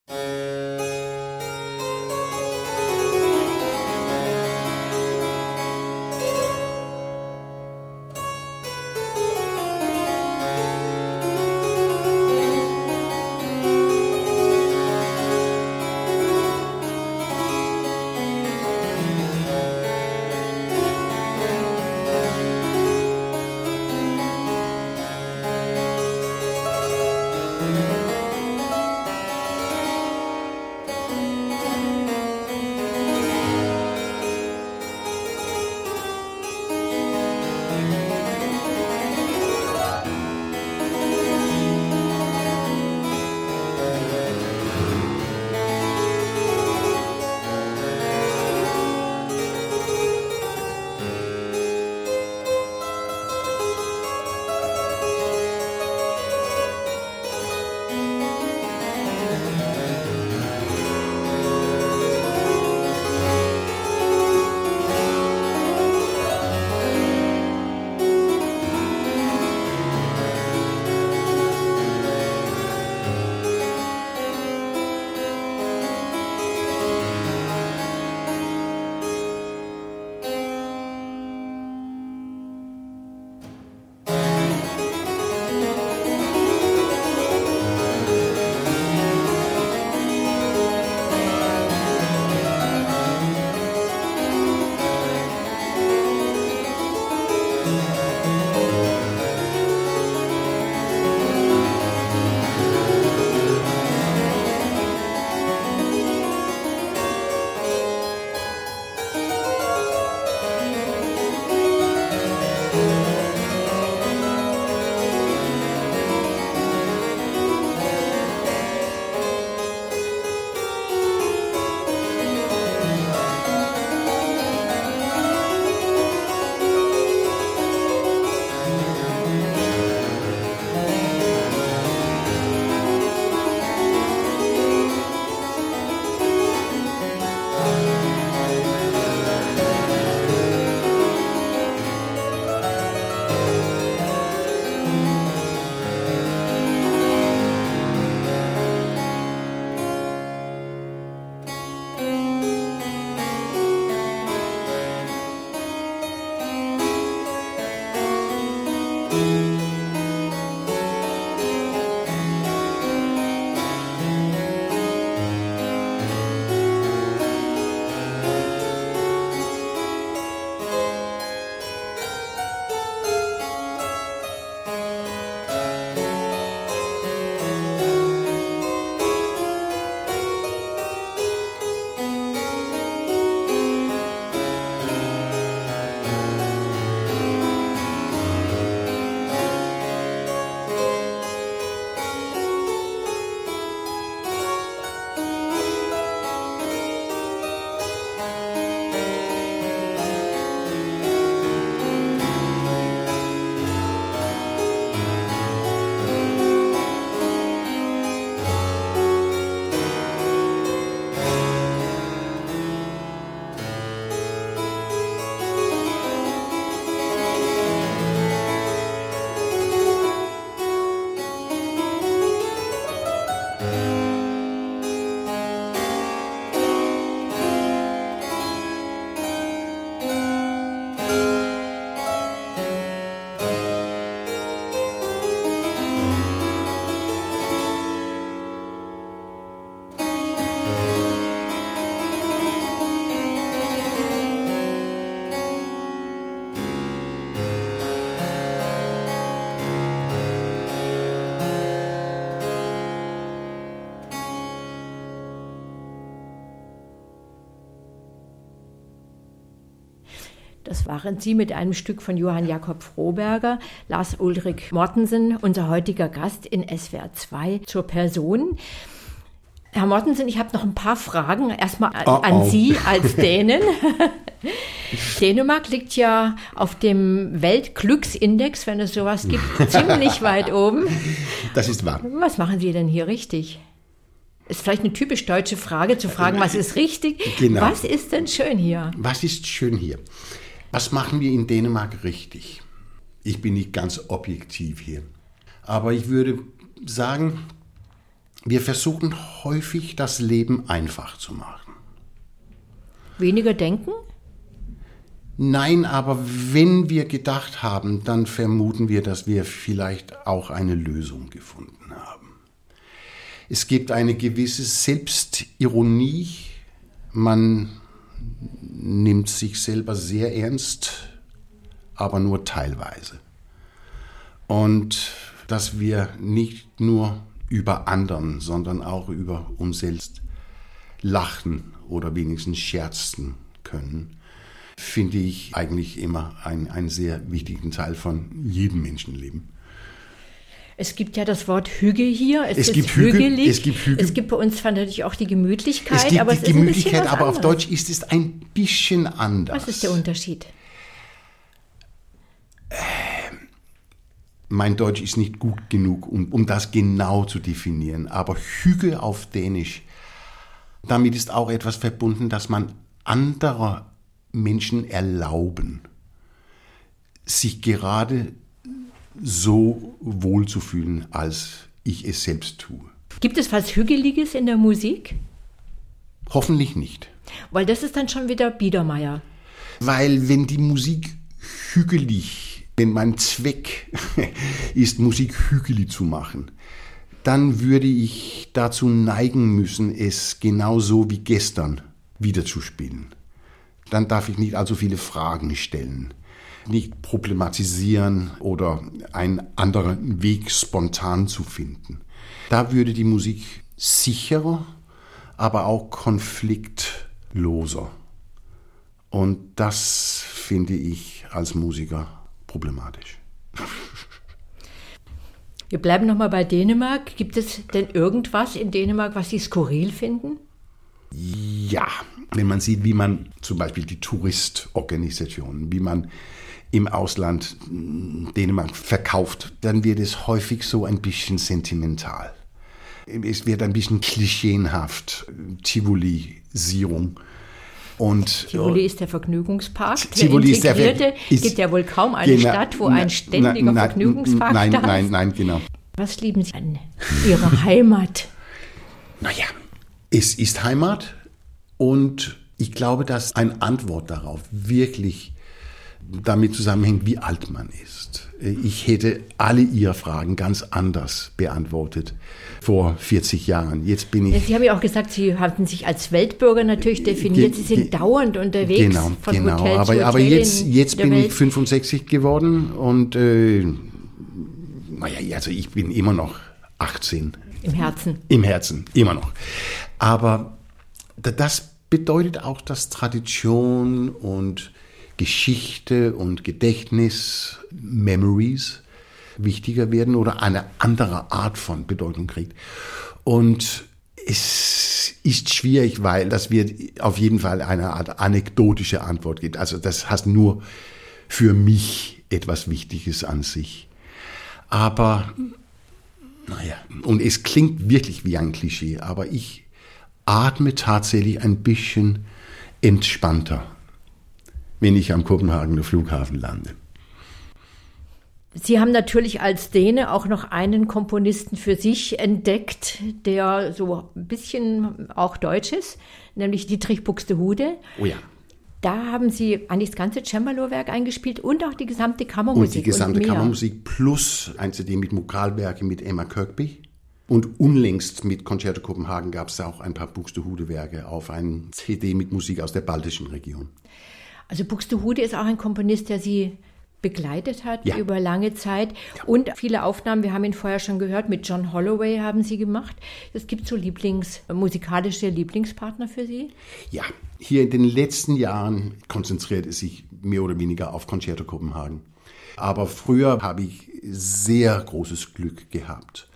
Das waren Sie mit einem Stück von Johann Jakob Froberger, Lars Ulrich Mortensen, unser heutiger Gast in SWR 2 zur Person. Herr Mortensen, ich habe noch ein paar Fragen. Erstmal Oh, an oh. Sie als Dänen. Dänemark liegt ja auf dem Weltglücksindex, wenn es sowas gibt, ziemlich weit oben. Das ist wahr. Was machen Sie denn hier richtig? Ist vielleicht eine typisch deutsche Frage zu fragen, was ist richtig? Genau. Was ist denn schön hier? Was ist schön hier? Was machen wir in Dänemark richtig? Ich bin nicht ganz objektiv hier. Aber ich würde sagen, wir versuchen häufig das Leben einfach zu machen. Weniger denken? Nein, aber wenn wir gedacht haben, dann vermuten wir, dass wir vielleicht auch eine Lösung gefunden haben. Es gibt eine gewisse Selbstironie. Man nimmt sich selber sehr ernst, aber nur teilweise. Und dass wir nicht nur über anderen, sondern auch über uns selbst lachen oder wenigstens scherzen können, finde ich eigentlich immer ein- einen sehr wichtigen Teil von jedem Menschenleben. Es gibt ja das Wort Hüge hier. Es, Es gibt Hügel, hügelig. es gibt Hügel. Es gibt bei uns zwar natürlich auch die Gemütlichkeit, Es gibt aber die es ist ein bisschen Gemütlichkeit, aber auf. Deutsch ist es ein bisschen anders. Was ist der Unterschied? Mein Deutsch ist nicht gut genug, um, um das genau zu definieren, aber Hüge auf Dänisch, damit ist auch etwas verbunden, dass man anderer Menschen erlauben, sich gerade so wohl zu fühlen, als ich es selbst tue. Gibt es was Hügeliges in der Musik? Hoffentlich nicht. Weil das ist dann schon wieder Biedermeier. Weil wenn die Musik hügelig, wenn mein Zweck ist, Musik hügelig zu machen, dann würde ich dazu neigen müssen, es genauso wie gestern wiederzuspielen. Dann darf ich nicht allzu viele Fragen stellen, nicht problematisieren oder einen anderen Weg spontan zu finden. Da würde die Musik sicherer, aber auch konfliktloser. Und das finde ich als Musiker problematisch. Wir bleiben nochmal bei Dänemark. Gibt es denn irgendwas in Dänemark, was Sie skurril finden? Ja, wenn man sieht, wie man zum Beispiel die Touristorganisationen, wie man im Ausland mh, Dänemark verkauft, dann wird es häufig so ein bisschen sentimental. Es wird ein bisschen klischeenhaft, Tivolisierung. Und Tivoli ist der Vergnügungspark. Tivoli der ist der Ver- ist- gibt ja wohl kaum eine Genau. Stadt, wo Na- ein ständiger na- Vergnügungspark nein, da nein, ist. nein, genau. Was lieben Sie an Ihrer Heimat? Naja, es ist Heimat und ich glaube, dass eine Antwort darauf wirklich damit zusammenhängt, wie alt man ist. Ich hätte alle Ihre Fragen ganz anders beantwortet vor 40 Jahren. Jetzt bin ich. Sie haben ja auch gesagt, Sie hatten sich als Weltbürger natürlich definiert. Sie sind dauernd unterwegs. Genau, von genau. Hotel zu aber, Hotel aber jetzt, jetzt bin Welt. ich 65 geworden und äh, naja, also ich bin immer noch 18 im Herzen. Im Herzen, immer noch. Aber da- das bedeutet auch, dass Tradition und Geschichte und Gedächtnis, Memories wichtiger werden oder eine andere Art von Bedeutung kriegt. Und es ist schwierig, weil das wird auf jeden Fall eine Art anekdotische Antwort gibt. Also das hat nur für mich etwas Wichtiges an sich. Aber naja, und es klingt wirklich wie ein Klischee, aber ich atme tatsächlich ein bisschen entspannter, wenn ich am Kopenhagener Flughafen lande. Sie haben natürlich als Däne auch noch einen Komponisten für sich entdeckt, der so ein bisschen auch deutsch ist, nämlich Dietrich Buxtehude. Oh ja. Da haben Sie eigentlich das ganze Cembalo-Werk eingespielt und auch die gesamte Kammermusik. Und die gesamte mehr. Kammermusik plus ein CD mit Vokalwerke mit Emma Kirkby. Und unlängst mit Concerto Kopenhagen gab es auch ein paar Buxtehude-Werke auf ein CD mit Musik aus der baltischen Region. Also Buxtehude ist auch ein Komponist, der Sie begleitet hat ja. über lange Zeit. Ja. Und viele Aufnahmen, wir haben ihn vorher schon gehört, mit John Holloway haben Sie gemacht. Es gibt so Lieblings, musikalische Lieblingspartner für Sie? Ja, hier in den letzten Jahren konzentriert es sich mehr oder weniger auf Concerto Kopenhagen. Aber früher habe ich sehr großes Glück gehabt,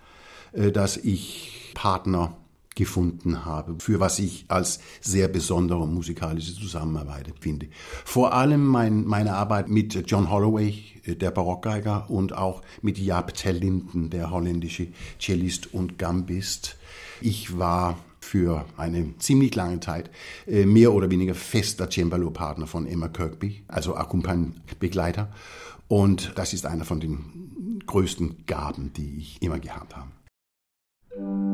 äh, dass ich Partner gefunden habe, für was ich als sehr besondere musikalische Zusammenarbeit finde. Vor allem mein, meine Arbeit mit John Holloway, äh, der Barockgeiger, und auch mit Jaap Linden, der holländische Cellist und Gambist. Ich war für eine ziemlich lange Zeit äh, mehr oder weniger fester Cembalo-Partner von Emma Kirkby, also Accompagne-Begleiter. Und das ist einer von den größten Gaben, die ich immer gehabt habe.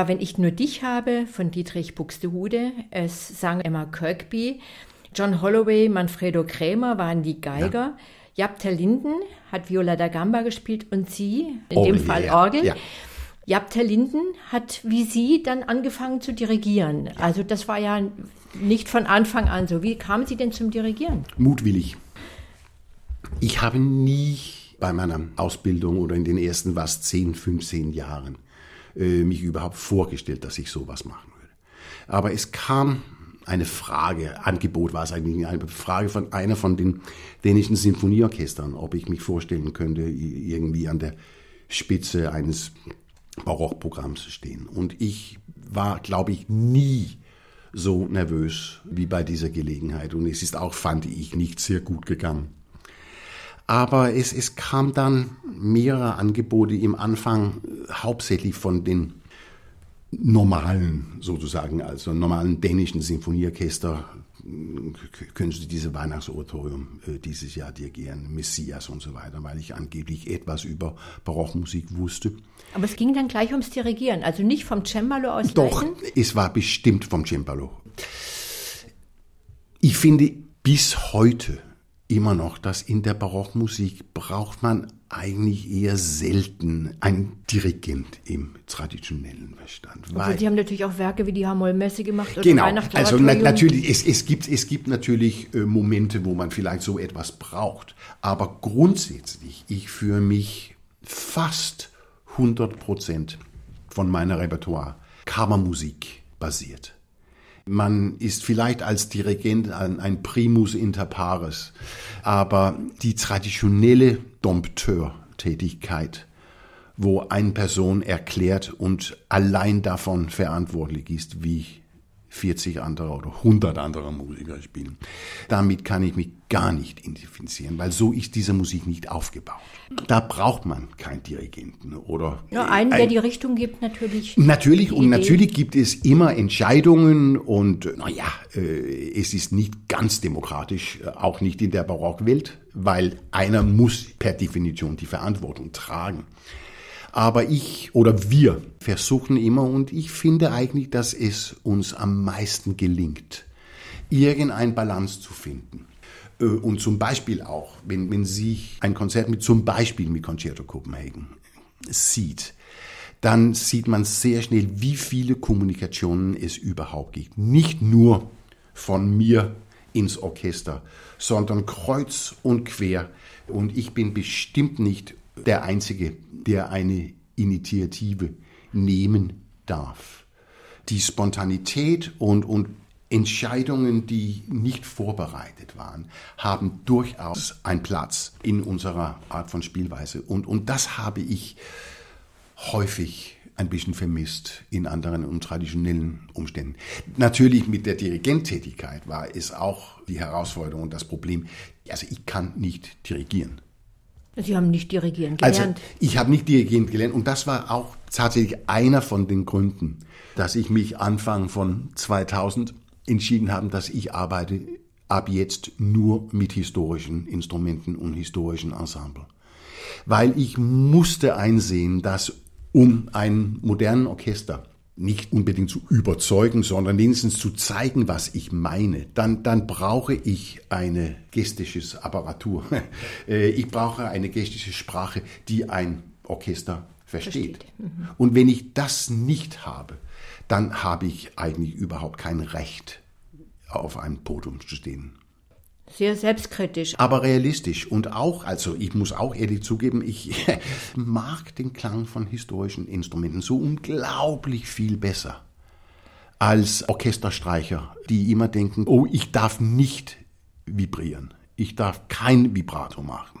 Herr, wenn ich nur dich habe von Dietrich Buxtehude, es sang Emma Kirkby, John Holloway, Manfredo Krämer waren die Geiger. Ja. Japter Linden hat Viola da Gamba gespielt und sie, in Orgel, dem Fall ja, Orgel. ja. Japter Linden hat wie Sie dann angefangen zu dirigieren. Also das war ja nicht von Anfang an so. Wie kamen Sie denn zum Dirigieren? Mutwillig. Ich habe nie bei meiner Ausbildung oder in den ersten was 10, 15 Jahren äh, mich überhaupt vorgestellt, dass ich sowas machen würde. Aber es kam eine Frage, Angebot war es eigentlich eine Frage von einer von den dänischen Sinfonieorchestern, ob ich mich vorstellen könnte, irgendwie an der Spitze eines Barockprogramms zu stehen. Und ich war, glaube ich, nie so nervös wie bei dieser Gelegenheit. Und es ist auch, fand ich, nicht sehr gut gegangen. Aber es, es kam dann mehrere Angebote im Anfang hauptsächlich von den normalen, sozusagen, also normalen dänischen Sinfonieorchester. Können Sie diese Weihnachtsoratorium äh, dieses Jahr dirigieren, Messias und so weiter, weil ich angeblich etwas über Barockmusik wusste. Aber es ging dann gleich ums Dirigieren, also nicht vom Cembalo aus Doch, Leiden? es war bestimmt vom Cembalo. Ich finde bis heute immer noch, dass in der Barockmusik braucht man eigentlich eher selten einen Dirigent im traditionellen Verstand. Obwohl, Sie haben natürlich auch Werke wie die Hamoll-Messe gemacht oder Genau, also na, natürlich, es, es, gibt, es gibt natürlich äh, Momente, wo man vielleicht so etwas braucht. Aber grundsätzlich, ich für mich fast 100 Prozent von meiner Repertoire Kammermusik basiert. Man ist vielleicht als Dirigent ein, ein Primus inter pares, aber die traditionelle Dompteur-Tätigkeit, wo eine Person erklärt und allein davon verantwortlich ist, wie 40 andere oder 100 andere Musiker spielen. Damit kann ich mich gar nicht identifizieren, weil so ist diese Musik nicht aufgebaut. Da braucht man keinen Dirigenten oder ja, einen, der die Richtung gibt, natürlich. Natürlich, und Idee. natürlich gibt es immer Entscheidungen und naja, äh, es ist nicht ganz demokratisch, äh, auch nicht in der Barockwelt, weil einer muss per Definition die Verantwortung tragen. Aber ich oder wir versuchen immer, und ich finde eigentlich, dass es uns am meisten gelingt, irgendein Balance zu finden. Äh, Und zum Beispiel auch, wenn, wenn Sie ein Konzert mit zum Beispiel mit Concerto Copenhagen sieht, dann sieht man sehr schnell, wie viele Kommunikationen es überhaupt gibt. Nicht nur von mir ins Orchester, sondern kreuz und quer. Und ich bin bestimmt nicht der Einzige, der eine Initiative nehmen darf. Die Spontanität und, und Entscheidungen, die nicht vorbereitet waren, haben durchaus einen Platz in unserer Art von Spielweise. Und, und das habe ich häufig ein bisschen vermisst in anderen und traditionellen Umständen. Natürlich mit der Dirigenttätigkeit war es auch die Herausforderung und das Problem. Also ich kann nicht dirigieren. Sie haben nicht dirigieren Also gelernt. ich habe nicht dirigieren gelernt und das war auch tatsächlich einer von den Gründen, dass ich mich Anfang von 2000 entschieden habe, dass ich arbeite ab jetzt nur mit historischen Instrumenten und historischen Ensemble. Weil ich musste einsehen, dass um einen modernen Orchester nicht unbedingt zu überzeugen, sondern wenigstens zu zeigen, was ich meine, dann, dann brauche ich eine gestische Apparatur. Äh, Ich brauche eine gestische Sprache, die ein Orchester versteht. Versteht. Und wenn ich das nicht habe, dann habe ich eigentlich überhaupt kein Recht, auf einem Podium zu stehen. Sehr selbstkritisch. Aber realistisch und auch, also ich muss auch ehrlich zugeben, ich mag den Klang von historischen Instrumenten so unglaublich viel besser als Orchesterstreicher, die immer denken, oh, ich darf nicht vibrieren, ich darf kein Vibrato machen.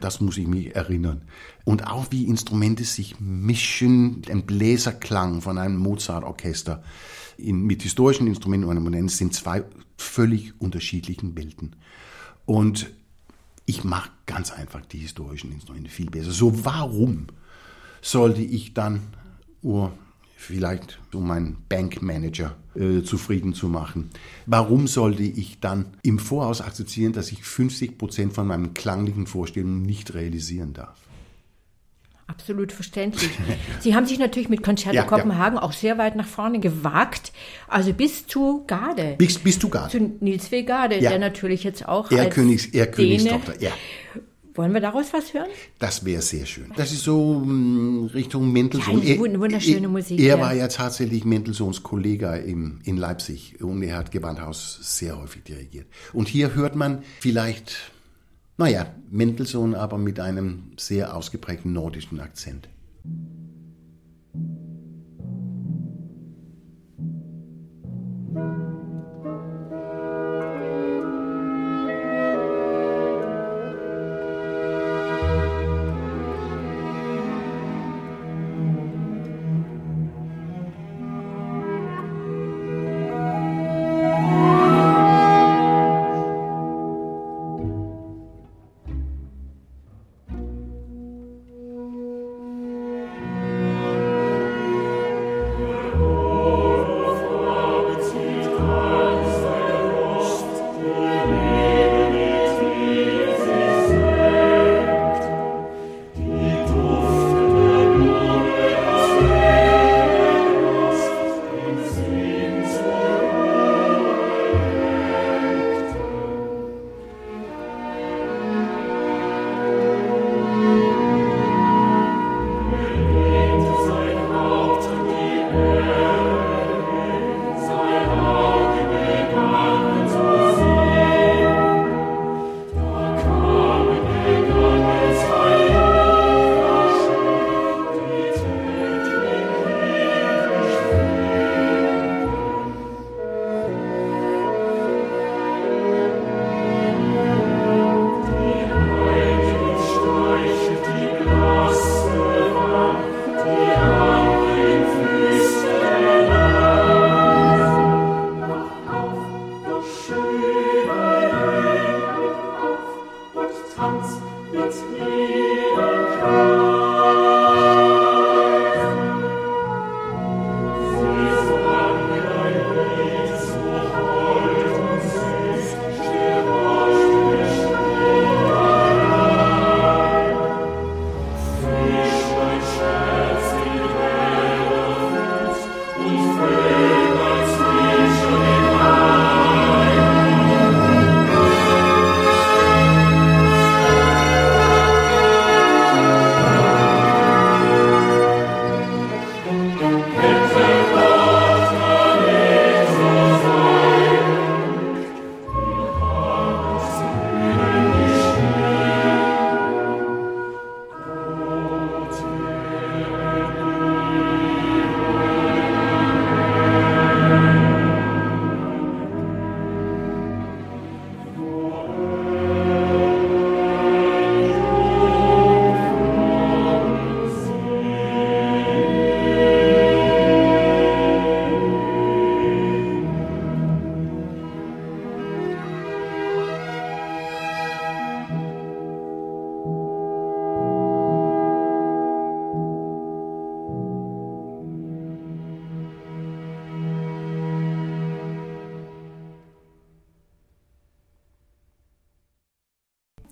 Das muss ich mich erinnern. Und auch wie Instrumente sich mischen, ein Bläserklang von einem Mozart-Orchester in, mit historischen Instrumenten und modernen sind zwei völlig unterschiedlichen Welten. Und ich mag ganz einfach die historischen Instrumente viel besser. So warum sollte ich dann, oh, vielleicht um meinen Bankmanager äh, zufrieden zu machen, warum sollte ich dann im Voraus akzeptieren, dass ich 50 Prozent von meinen klanglichen Vorstellungen nicht realisieren darf? Absolut verständlich. Sie haben sich natürlich mit Konzerte Ja, Kopenhagen auch sehr weit nach vorne gewagt, also bis zu Gade. Bis, bis du gar. zu Nils W. Gade, Ja. der natürlich jetzt auch Er als Königs, er Däne- Königstochter, ja. Wollen wir daraus was hören? Das wäre sehr schön. Das ist so mh, Richtung Mendelssohn. Ja, wunderschöne er, Musik, Er ja. war ja tatsächlich Mendelssohns Kollege im, in Leipzig und er hat Gewandhaus sehr häufig dirigiert. Und hier hört man vielleicht, naja, Mendelssohn, aber mit einem sehr ausgeprägten nordischen Akzent.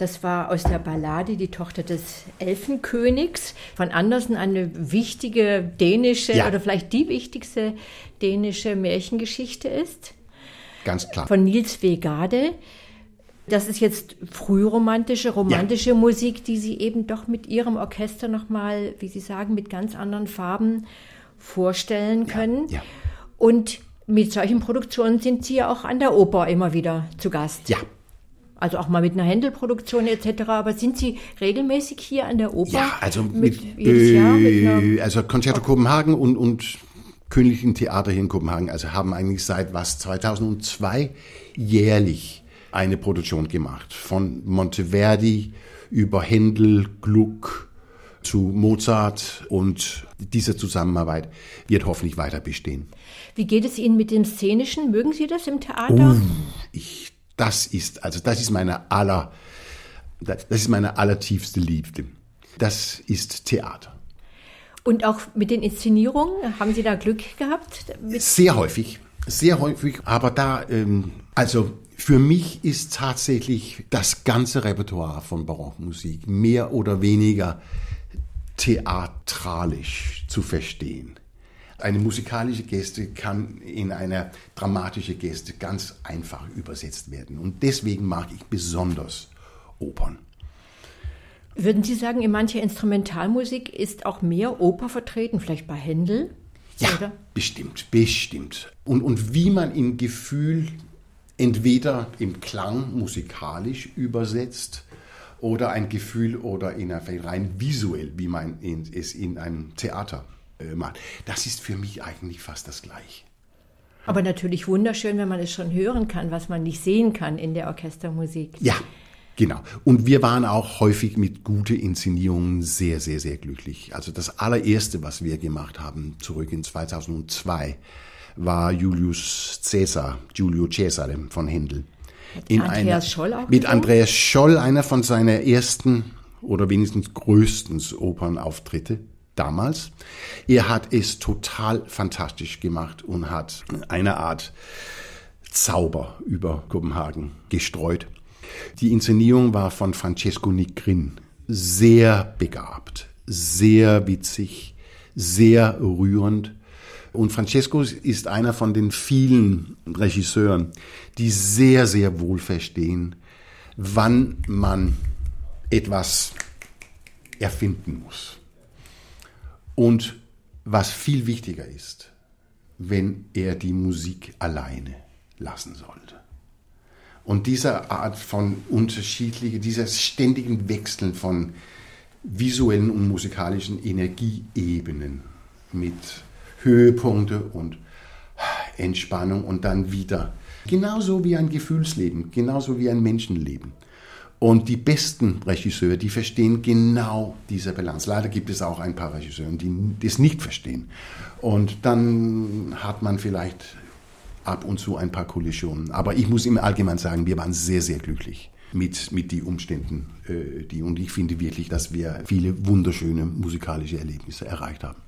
Das war aus der Ballade Die Tochter des Elfenkönigs von Andersen eine wichtige dänische Ja. oder vielleicht die wichtigste dänische Märchengeschichte ist. Ganz klar. Von Nils W. Gade. Das ist jetzt frühromantische, romantische Musik, die Sie eben doch mit Ihrem Orchester nochmal, wie Sie sagen, mit ganz anderen Farben vorstellen können. ja. Und mit solchen Produktionen sind Sie ja auch an der Oper immer wieder zu Gast. Ja, Also auch mal mit einer Händelproduktion etc. Aber sind Sie regelmäßig hier an der Oper? Ja, also mit, jedes Jahr mit äh, einer, also Concerto Kopenhagen und, und Königlichen Theater hier in Kopenhagen, also haben eigentlich seit was 2002 jährlich eine Produktion gemacht. Von Monteverdi über Händel, Gluck zu Mozart und diese Zusammenarbeit wird hoffentlich weiter bestehen. wie geht es Ihnen mit dem Szenischen? Mögen Sie das im Theater? Ich, das ist, also das ist meine aller, das ist meine allertiefste Liebe. Das ist Theater. Und auch mit den Inszenierungen? Haben Sie da Glück gehabt? Sehr häufig, sehr häufig, aber da, ähm, also für mich ist tatsächlich das ganze Repertoire von Barockmusik mehr oder weniger theatralisch zu verstehen. Eine musikalische Geste kann in eine dramatische Geste ganz einfach übersetzt werden. Und deswegen mag ich besonders Opern. Würden Sie sagen, in mancher Instrumentalmusik ist auch mehr Oper vertreten, vielleicht bei Händel? Ja, oder? bestimmt, bestimmt. Und, und wie man im Gefühl entweder im Klang musikalisch übersetzt oder ein Gefühl oder in rein visuell, wie man es in einem Theater macht. Das ist für mich eigentlich fast das Gleiche. Aber natürlich wunderschön, wenn man es schon hören kann, was man nicht sehen kann in der Orchestermusik. Ja, Genau. Und wir waren auch häufig mit guten Inszenierungen sehr, sehr, sehr glücklich. Also das allererste, was wir gemacht haben, zurück in 2002, war Julius Caesar, Giulio Cesare von Händel. Mit Andreas Scholl auch? Mit Andreas Scholl, einer von seiner ersten oder wenigstens größten Opernauftritte damals. Er hat es total fantastisch gemacht und hat eine Art Zauber über Kopenhagen gestreut. Die Inszenierung war von Francesco Nigrin. Sehr begabt, sehr witzig, sehr rührend. Und Francesco ist einer von den vielen Regisseuren, die sehr, sehr wohl verstehen, wann man etwas erfinden muss. Und was viel wichtiger ist, wenn er die Musik alleine lassen sollte. Und diese Art von unterschiedlichen, dieses ständigen Wechseln von visuellen und musikalischen Energieebenen mit Höhepunkte und Entspannung und dann wieder. Genauso wie ein Gefühlsleben, genauso wie ein Menschenleben. Und die besten Regisseure, die verstehen genau diese Balance. Leider gibt es auch ein paar Regisseure, die das nicht verstehen. Und dann hat man vielleicht ab und zu ein paar Kollisionen. Aber ich muss im Allgemeinen sagen, wir waren sehr, sehr glücklich mit, mit den Umständen. Äh, die, und ich finde wirklich, dass wir viele wunderschöne musikalische Erlebnisse erreicht haben.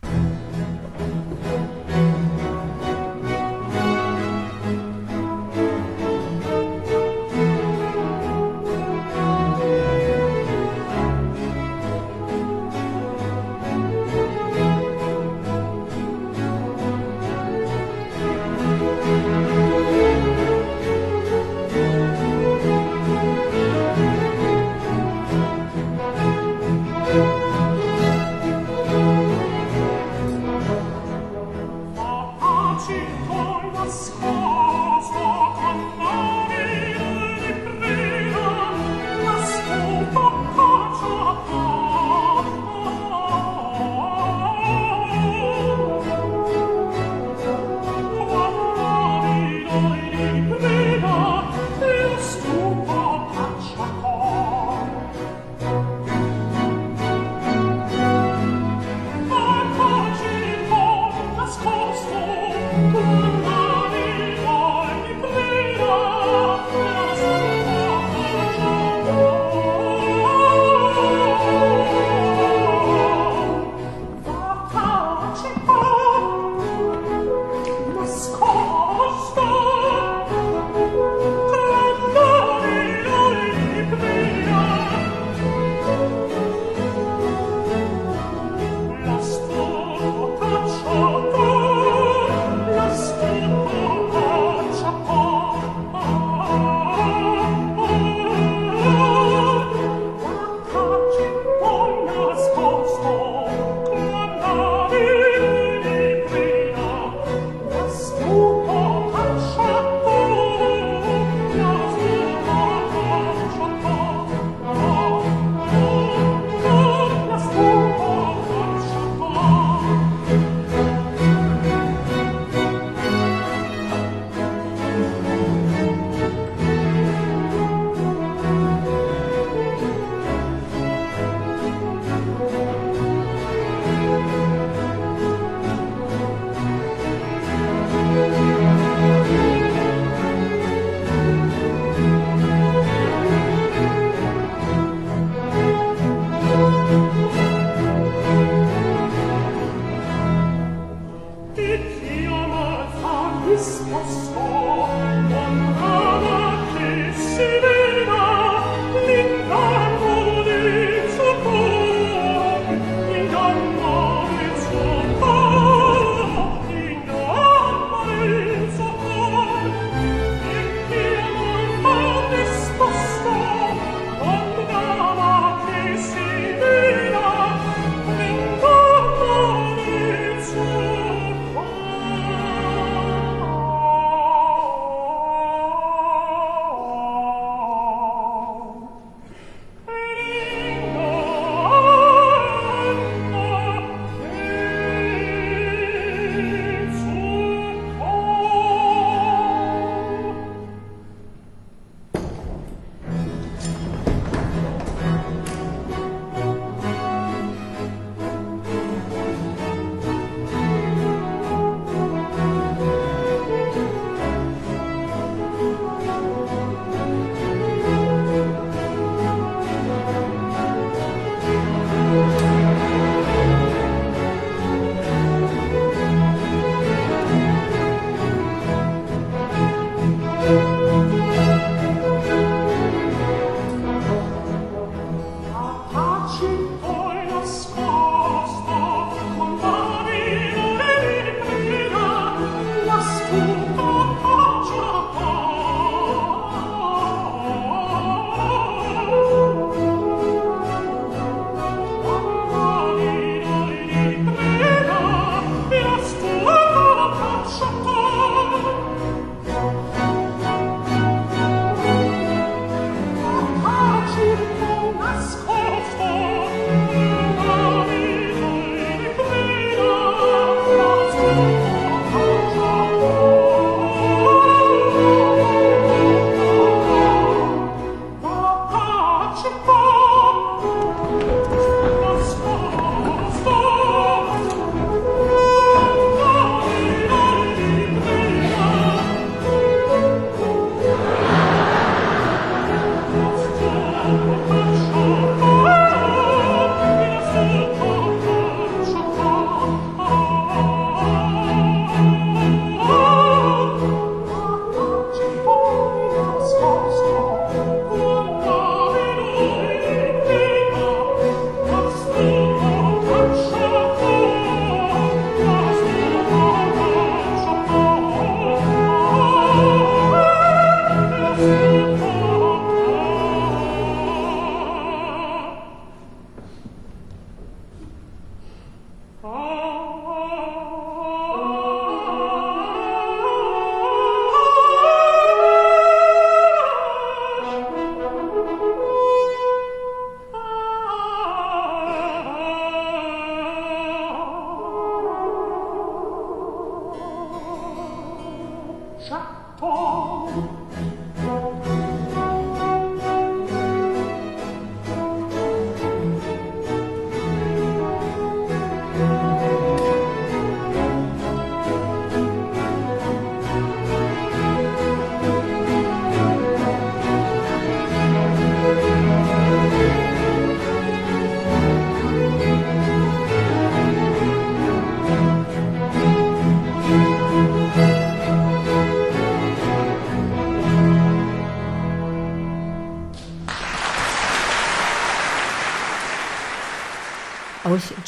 watching.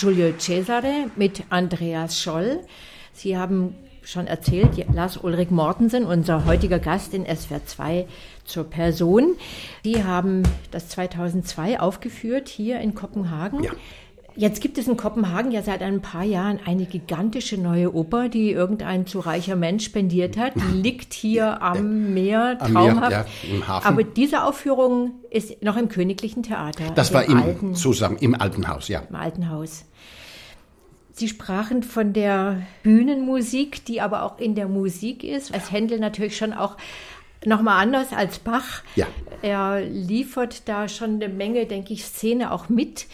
Giulio Cesare mit Andreas Scholl. Sie haben schon erzählt, Lars Ulrich Mortensen, unser heutiger Gast in SWR 2 zur Person. Sie haben das 2002 aufgeführt hier in Kopenhagen. Ja. Jetzt gibt es in Kopenhagen ja seit ein paar Jahren eine gigantische neue Oper, die irgendein zu reicher Mensch spendiert hat. Die liegt hier am Meer, Am traumhaft. Meer, ja, im Hafen. Aber diese Aufführung ist noch im Königlichen Theater. Das in war im, alten, zusammen im alten Haus, ja. im alten Haus. Sie sprachen von der Bühnenmusik, die aber auch in der Musik ist. Als Händel natürlich schon auch nochmal anders als Bach. Ja. Er liefert da schon eine Menge, denke ich, Szene auch mit.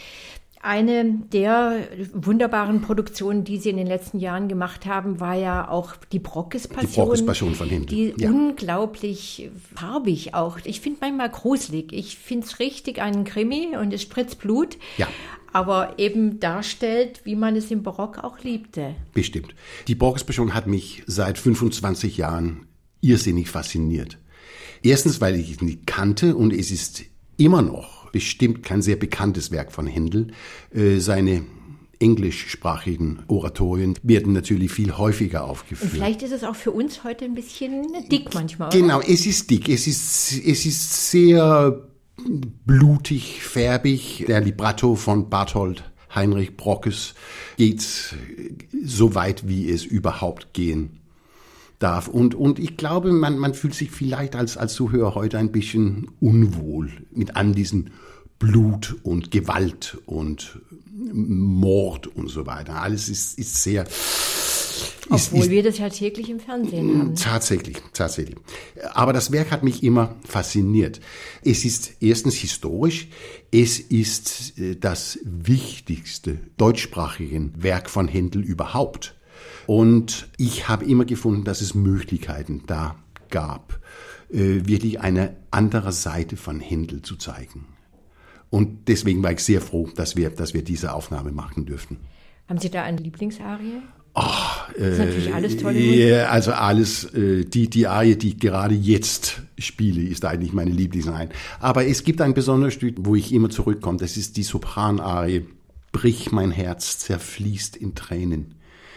Eine der wunderbaren Produktionen, die Sie in den letzten Jahren gemacht haben, war ja auch die Brockes-Passion. Die Brockes-Passion von Händel, Die ja. unglaublich farbig auch. Ich finde manchmal gruselig. Ich finde es richtig einen Krimi und es spritzt Blut. Ja. Aber eben darstellt, wie man es im Barock auch liebte. Bestimmt. Die Borges-Passion hat mich seit 25 Jahren irrsinnig fasziniert. Erstens, weil ich es nicht kannte und es ist immer noch bestimmt kein sehr bekanntes Werk von Händel. Äh, Seine englischsprachigen Oratorien werden natürlich viel häufiger Und aufgeführt. vielleicht ist es auch für uns heute ein bisschen dick manchmal. Oder? Genau, es ist dick, es ist, es ist sehr blutig, färbig. Der Libretto von Barthold Heinrich Brockes geht so weit, wie es überhaupt gehen darf. Und, und ich glaube, man, man fühlt sich vielleicht als, als Zuhörer heute ein bisschen unwohl mit all diesen Blut und Gewalt und Mord und so weiter. Alles ist, ist sehr... Ist, Obwohl ist, wir das ja täglich im Fernsehen haben. Tatsächlich, tatsächlich. Aber das Werk hat mich immer fasziniert. Es ist erstens historisch, es ist äh, das wichtigste deutschsprachige Werk von Händel überhaupt. Und ich habe immer gefunden, dass es Möglichkeiten da gab, äh, wirklich eine andere Seite von Händel zu zeigen. Und deswegen war ich sehr froh, dass wir, dass wir diese Aufnahme machen dürften. Haben Sie da eine Lieblingsarie? Ach, Das ist natürlich alles tolle Musik. Ja, also alles, äh, die, die Arie, die ich gerade jetzt spiele, ist eigentlich meine Lieblingsarie. Aber es gibt ein besonderes Stück, wo ich immer zurückkomme. Das ist die Sopranarie. Brich mein Herz, zerfließt in Tränen.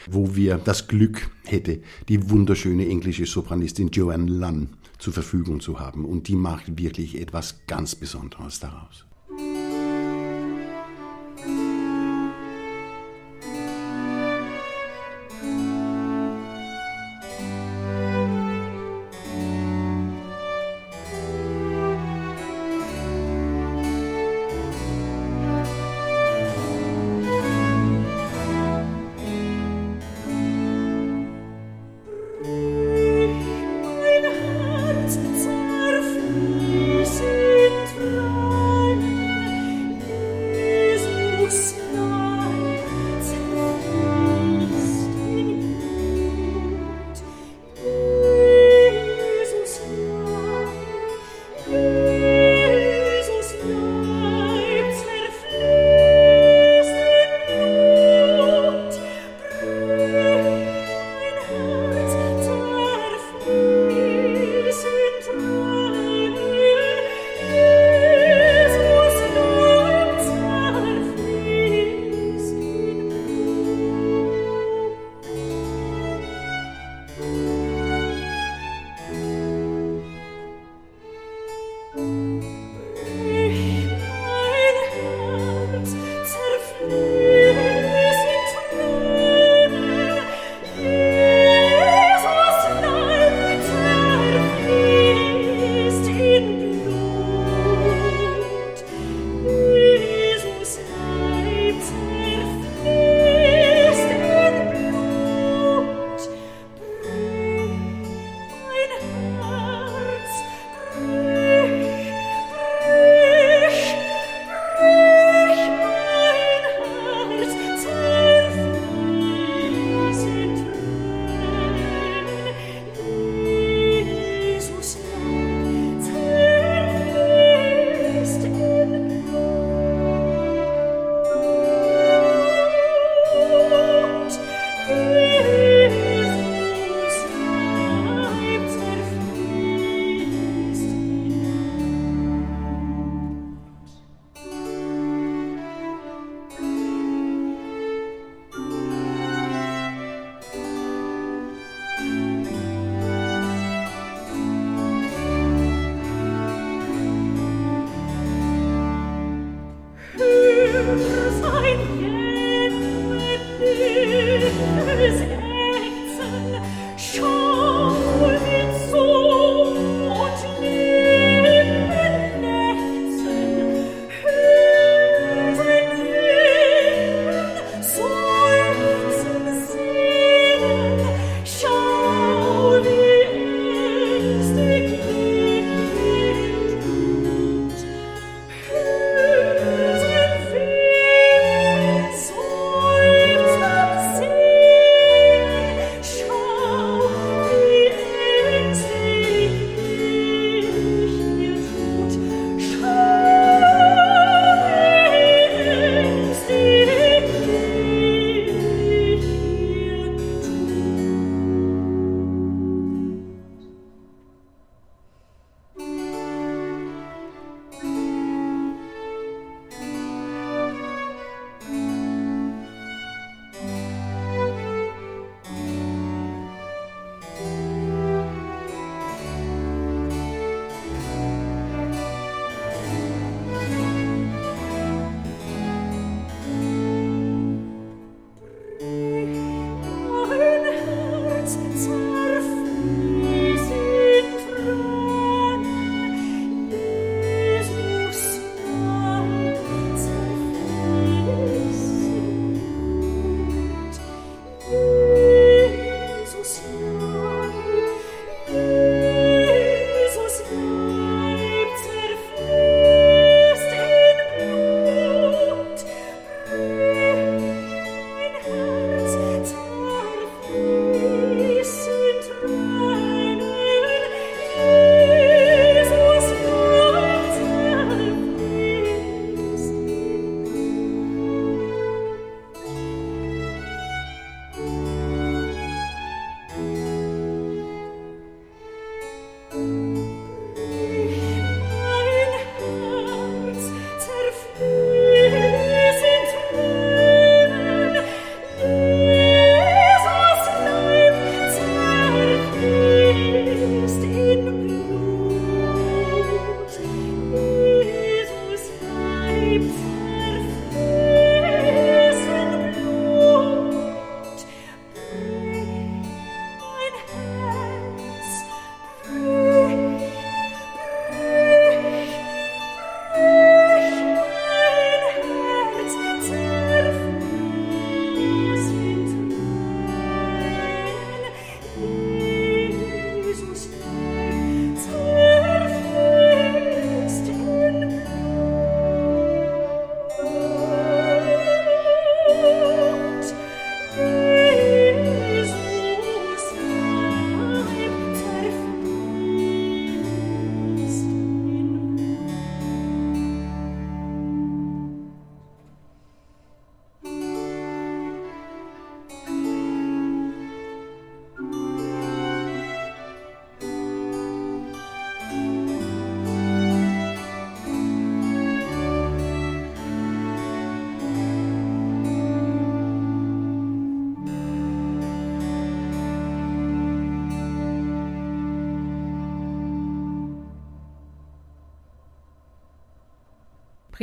Wo wir das Glück hätte, die wunderschöne englische Sopranistin Joanne Lunn zur Verfügung zu haben. Und die macht wirklich etwas ganz Besonderes daraus.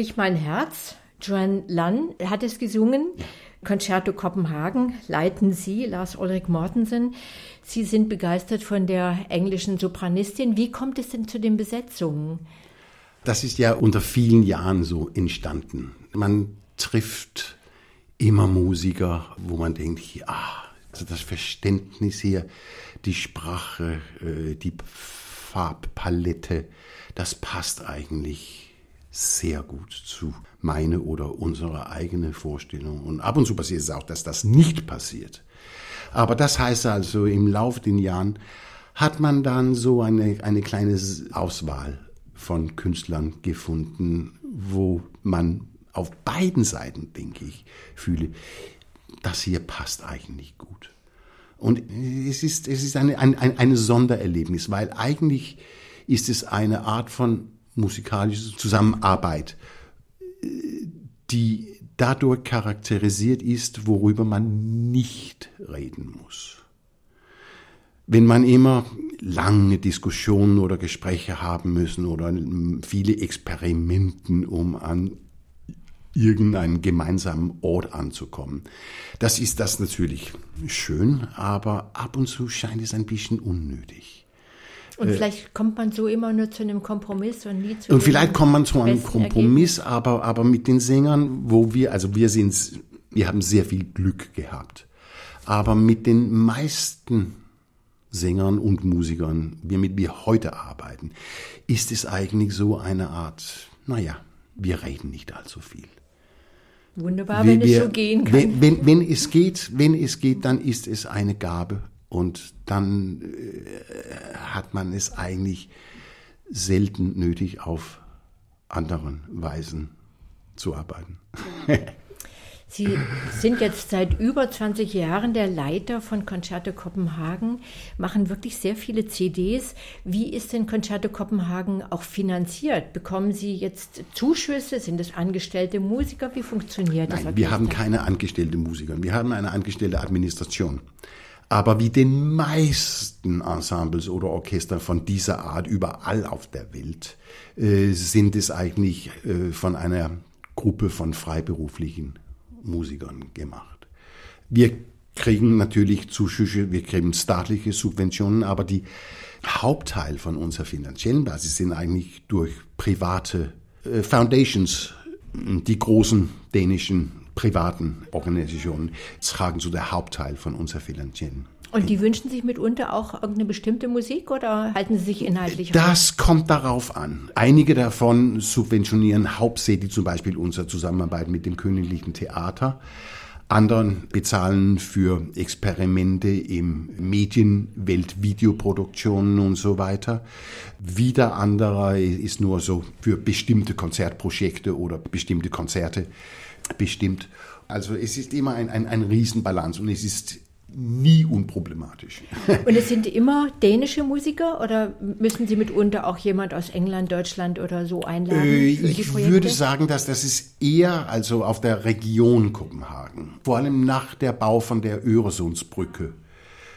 Brich mein Herz. Joan Lunn hat es gesungen. Ja. Concerto Kopenhagen leiten Sie, Lars Ulrich Mortensen. Sie sind begeistert von der englischen Sopranistin. Wie kommt es denn zu den Besetzungen? Das ist ja unter vielen Jahren so entstanden. Man trifft immer Musiker, wo man denkt, ja, also das Verständnis hier, die Sprache, äh, die Farbpalette, das passt eigentlich sehr gut zu meine oder unsere eigene Vorstellung. Und ab und zu passiert es auch, dass das nicht passiert. Aber das heißt also, im Laufe der Jahren hat man dann so eine, eine kleine Auswahl von Künstlern gefunden, wo man auf beiden Seiten, denke ich, fühle, das hier passt eigentlich gut. Und es ist, es ist eine, ein, ein Sondererlebnis, weil eigentlich ist es eine Art von musikalischer Zusammenarbeit, die dadurch charakterisiert ist, worüber man nicht reden muss. Wenn man immer lange Diskussionen oder Gespräche haben müssen oder viele Experimenten, um an irgendeinen gemeinsamen Ort anzukommen. Das ist das natürlich schön, aber ab und zu scheint es ein bisschen unnötig. Und äh, vielleicht kommt man so immer nur zu einem Kompromiss und nie zu Und vielleicht kommt man zu einem Kompromiss, aber, aber mit den Sängern, wo wir, also wir sind, wir haben sehr viel Glück gehabt. Aber mit den meisten Sängern und Musikern, wie mit wir heute arbeiten, ist es eigentlich so eine Art, naja, wir reden nicht allzu viel. Wunderbar, wenn wir, es so gehen kann. Wenn, wenn, wenn, es geht, wenn es geht, dann ist es eine Gabe und dann äh, hat man es eigentlich selten nötig, auf anderen Weisen zu arbeiten. Sie sind jetzt seit über 20 Jahren der Leiter von Concerto Kopenhagen, machen wirklich sehr viele CDs. Wie ist denn Concerto Kopenhagen auch finanziert? Bekommen Sie jetzt Zuschüsse? Sind es angestellte Musiker? Wie funktioniert Nein, das? Wir haben keine angestellte Musiker. Wir haben eine angestellte Administration. Aber wie den meisten Ensembles oder Orchester von dieser Art überall auf der Welt äh, sind es eigentlich äh, von einer Gruppe von freiberuflichen Musikern gemacht. Wir kriegen natürlich Zuschüsse, wir kriegen staatliche Subventionen, aber die Hauptteil von unserer finanziellen Basis sind eigentlich durch private äh, Foundations, die großen dänischen privaten Organisationen tragen so der Hauptteil von unserer finanziellen und die wünschen sich mitunter auch irgendeine bestimmte Musik oder halten sie sich inhaltlich? Das auf? kommt darauf an. Einige davon subventionieren hauptsächlich zum Beispiel unsere Zusammenarbeit mit dem Königlichen Theater. Anderen bezahlen für Experimente im Medienwelt, Videoproduktionen und so weiter. Wieder anderer ist nur so für bestimmte Konzertprojekte oder bestimmte Konzerte bestimmt. Also es ist immer ein, ein, ein Riesenbalance und es ist nie unproblematisch. Und es sind immer dänische Musiker oder müssen Sie mitunter auch jemand aus England, Deutschland oder so einladen? Äh, ich würde sagen, dass das ist eher also auf der Region Kopenhagen. Vor allem nach der Bau von der Öresundsbrücke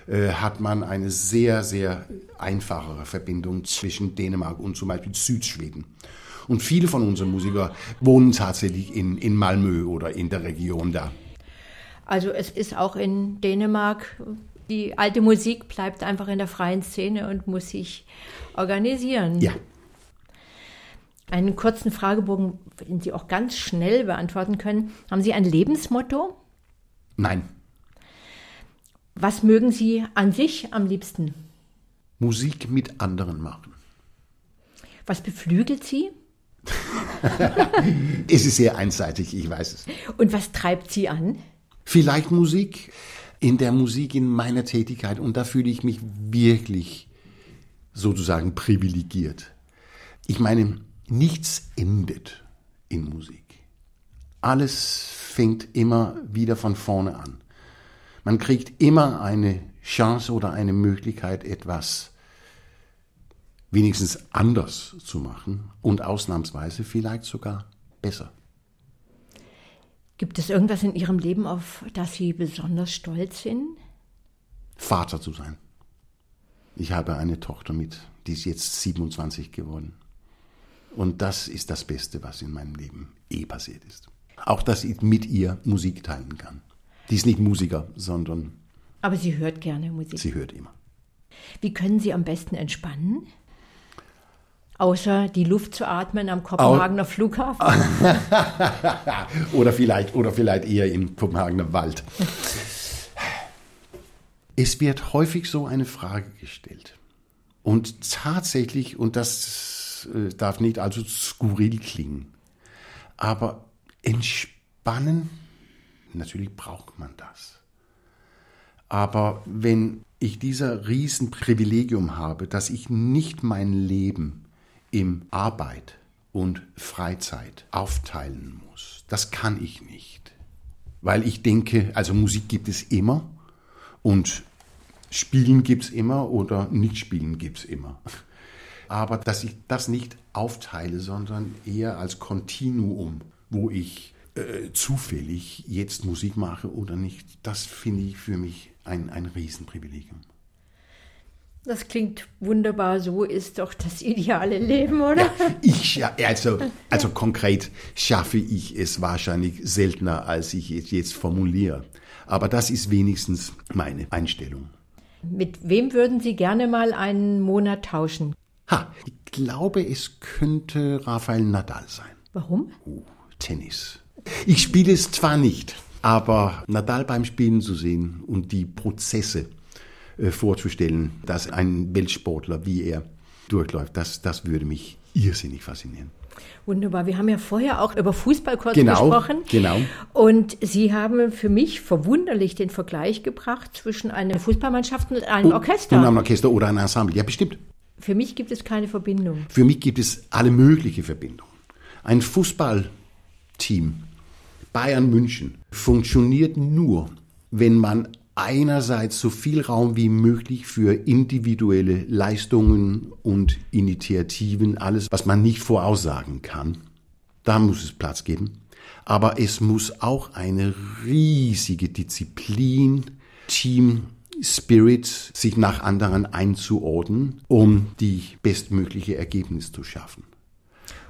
äh, hat man eine sehr, sehr einfachere Verbindung zwischen Dänemark und zum Beispiel Südschweden. Und viele von unseren Musikern wohnen tatsächlich in, in Malmö oder in der Region da. Also es ist auch in Dänemark, die alte Musik bleibt einfach in der freien Szene und muss sich organisieren. Ja. Einen kurzen Fragebogen, den Sie auch ganz schnell beantworten können. Haben Sie ein Lebensmotto? Nein. Was mögen Sie an sich am liebsten? Musik mit anderen machen. Was beflügelt Sie? Es ist sehr einseitig, ich weiß es. Und was treibt Sie an? Vielleicht Musik, in der Musik in meiner Tätigkeit und da fühle ich mich wirklich sozusagen privilegiert. Ich meine, nichts endet in Musik. Alles fängt immer wieder von vorne an. Man kriegt immer eine Chance oder eine Möglichkeit, etwas wenigstens anders zu machen und ausnahmsweise vielleicht sogar besser. Gibt es irgendwas in Ihrem Leben, auf das Sie besonders stolz sind? Vater zu sein. Ich habe eine Tochter mit, die ist jetzt 27 geworden. Und das ist das Beste, was in meinem Leben eh passiert ist. Auch, dass ich mit ihr Musik teilen kann. Die ist nicht Musiker, sondern. Aber sie hört gerne Musik. Sie hört immer. Wie können Sie am besten entspannen? Außer die Luft zu atmen am Kopenhagener Flughafen? oder, vielleicht, oder vielleicht eher im Kopenhagener Wald. Es wird häufig so eine Frage gestellt. Und tatsächlich, und das äh, darf nicht allzu skurril klingen, aber entspannen, natürlich braucht man das. Aber wenn ich dieser Riesenprivilegium habe, dass ich nicht mein Leben im Arbeit und Freizeit aufteilen muss, das kann ich nicht. Weil ich denke, also Musik gibt es immer und Spielen gibt es immer oder nicht spielen gibt es immer. Aber dass ich das nicht aufteile, sondern eher als Kontinuum, wo ich äh, zufällig jetzt Musik mache oder nicht, das finde ich für mich ein, ein Riesenprivilegium. Das klingt wunderbar. So ist doch das ideale Leben, oder? Ja, ich, ja, also, also konkret schaffe ich es wahrscheinlich seltener, als ich es jetzt formuliere. Aber das ist wenigstens meine Einstellung. Mit wem würden Sie gerne mal einen Monat tauschen? Ha, ich glaube, es könnte Rafael Nadal sein. Warum? Oh, Tennis. Ich spiele es zwar nicht, aber Nadal beim Spielen zu sehen und die Prozesse vorzustellen, dass ein Weltsportler wie er durchläuft, das, das würde mich irrsinnig faszinieren. Wunderbar. Wir haben ja vorher auch über Fußball kurz genau, gesprochen. Genau. Und Sie haben für mich verwunderlich den Vergleich gebracht zwischen einer Fußballmannschaft und einem und, Orchester. Und einem Orchester oder einem Ensemble. Ja, bestimmt. Für mich gibt es keine Verbindung. Für mich gibt es alle möglichen Verbindungen. Ein Fußballteam, Bayern München, funktioniert nur, wenn man einerseits so viel Raum wie möglich für individuelle Leistungen und Initiativen, alles, was man nicht voraussagen kann. Da muss es Platz geben. Aber es muss auch eine riesige Disziplin, Team, Spirit, sich nach anderen einzuordnen, um die bestmögliche Ergebnis zu schaffen.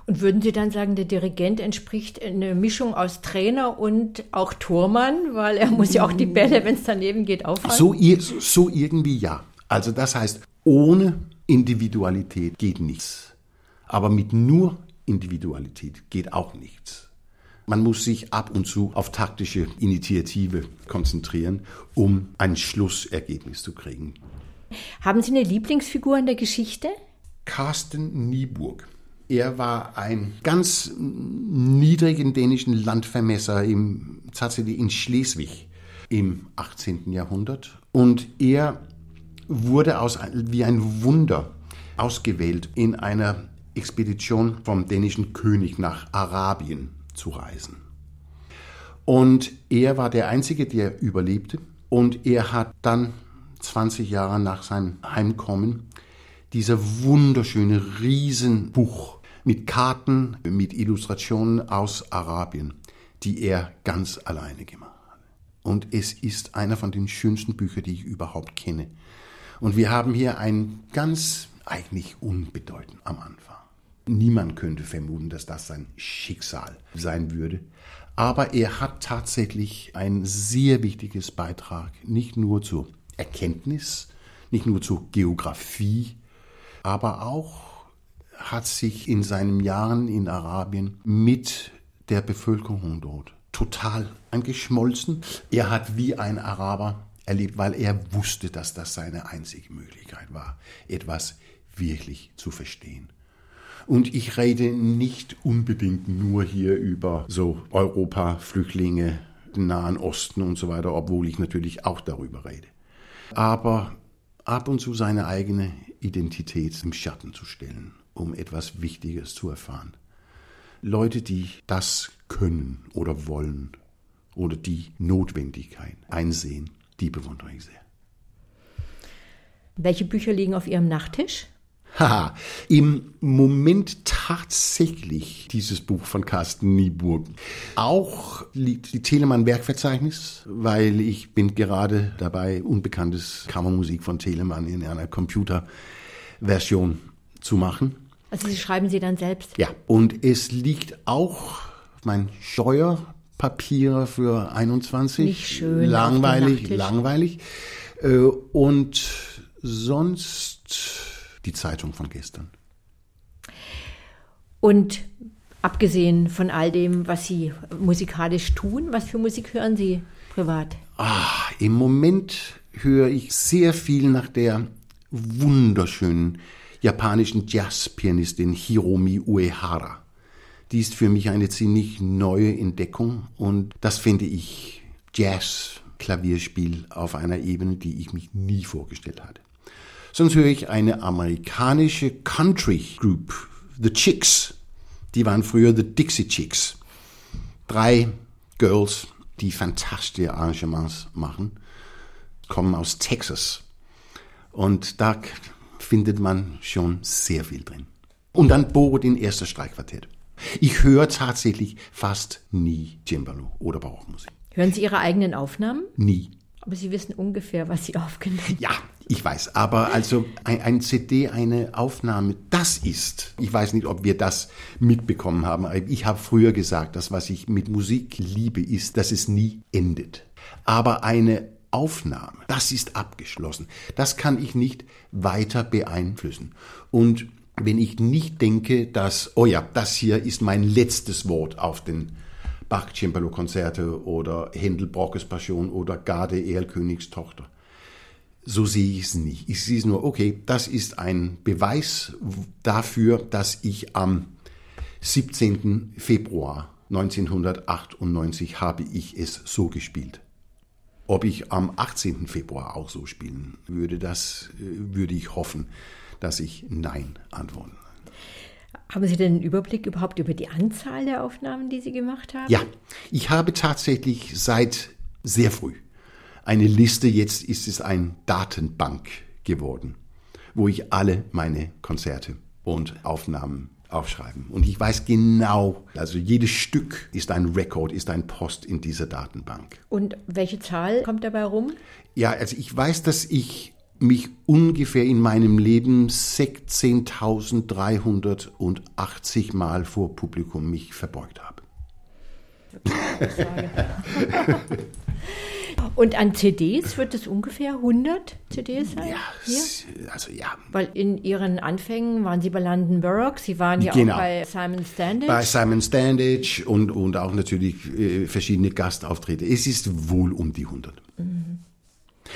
Und würden Sie dann sagen, der Dirigent entspricht eine Mischung aus Trainer und auch Tormann, weil er muss ja auch die Bälle, wenn es daneben geht, aufhalten? So, so irgendwie ja. Also das heißt, ohne Individualität geht nichts. Aber mit nur Individualität geht auch nichts. Man muss sich ab und zu auf taktische Initiative konzentrieren, um ein Schlussergebnis zu kriegen. Haben Sie eine Lieblingsfigur in der Geschichte? Carsten Nieburg. Er war ein ganz niedrigen dänischen Landvermesser im, tatsächlich in Schleswig im 18. Jahrhundert. Und er wurde aus, wie ein Wunder ausgewählt, in einer Expedition vom dänischen König nach Arabien zu reisen. Und er war der Einzige, der überlebte. Und er hat dann 20 Jahre nach seinem Heimkommen dieser wunderschöne Riesenbuch mit Karten, mit Illustrationen aus Arabien, die er ganz alleine gemacht hat. Und es ist einer von den schönsten Büchern, die ich überhaupt kenne. Und wir haben hier ein ganz eigentlich unbedeutend am Anfang. Niemand könnte vermuten, dass das sein Schicksal sein würde. Aber er hat tatsächlich ein sehr wichtiges Beitrag, nicht nur zur Erkenntnis, nicht nur zur Geografie, aber auch hat sich in seinen Jahren in Arabien mit der Bevölkerung dort total angeschmolzen. Er hat wie ein Araber erlebt, weil er wusste, dass das seine einzige Möglichkeit war, etwas wirklich zu verstehen. Und ich rede nicht unbedingt nur hier über so Europa, Flüchtlinge, Nahen Osten und so weiter, obwohl ich natürlich auch darüber rede. Aber ab und zu seine eigene Identität im Schatten zu stellen um etwas Wichtiges zu erfahren. Leute, die das können oder wollen oder die Notwendigkeit einsehen, die bewundere ich sehr. Welche Bücher liegen auf Ihrem Nachttisch? Haha, im Moment tatsächlich dieses Buch von Carsten Nieburg. Auch liegt die Telemann Werkverzeichnis, weil ich bin gerade dabei, unbekanntes Kammermusik von Telemann in einer Computerversion zu machen. Also Sie schreiben sie dann selbst? Ja, und es liegt auch mein Steuerpapier für 21. Nicht schön. Langweilig, langweilig. Äh, und sonst die Zeitung von gestern. Und abgesehen von all dem, was Sie musikalisch tun, was für Musik hören Sie privat? Ah, Im Moment höre ich sehr viel nach der wunderschönen japanischen Jazzpianistin Hiromi Uehara. Die ist für mich eine ziemlich neue Entdeckung und das finde ich Jazz-Klavierspiel auf einer Ebene, die ich mich nie vorgestellt hatte. Sonst höre ich eine amerikanische Country Group, The Chicks. Die waren früher The Dixie Chicks. Drei Girls, die fantastische Arrangements machen, kommen aus Texas. Und da findet man schon sehr viel drin. Und dann Borodin erster Streichquartett. Ich höre tatsächlich fast nie Cembalo oder Barockmusik. Hören Sie Ihre eigenen Aufnahmen? Nie. Aber Sie wissen ungefähr, was Sie aufgenommen haben. Ja, ich weiß. Aber also ein, ein, CD, eine Aufnahme, das ist, ich weiß nicht, ob wir das mitbekommen haben. Ich habe früher gesagt, das, was ich mit Musik liebe, ist, dass es nie endet. Aber eine Aufnahme, das ist abgeschlossen. Das kann ich nicht weiter beeinflussen. Und wenn ich nicht denke, dass, oh ja, das hier ist mein letztes Wort auf den Bach-Cembalo-Konzerte oder Händel-Brockes Passion oder Garde Erlkönigstochter. So sehe ich es nicht. Ich sehe es nur, okay, das ist ein Beweis dafür, dass ich am 17. Februar 1998 habe ich es so gespielt. Ob ich am 18. Februar auch so spielen würde, das äh, würde ich hoffen, dass ich Nein antworten. Haben Sie denn einen Überblick überhaupt über die Anzahl der Aufnahmen, die Sie gemacht haben? Ja, ich habe tatsächlich seit sehr früh eine Liste, jetzt ist es ein Datenbank geworden, wo ich alle meine Konzerte und Aufnahmen aufschreiben. Und ich weiß genau, also jedes Stück ist ein Rekord, ist ein Post in dieser Datenbank. Und welche Zahl kommt dabei rum? Ja, also ich weiß, dass ich mich ungefähr in meinem Leben 16.380 Mal vor Publikum mich verbeugt habe. Und an CDs wird es ungefähr 100 CDs sein? Ja, hier? also ja. Weil in Ihren Anfängen waren Sie bei London Baroque, Sie waren ja genau. auch bei Simon Standage. Bei Simon Standage und, und auch natürlich äh, verschiedene Gastauftritte. Es ist wohl um die 100. Mhm.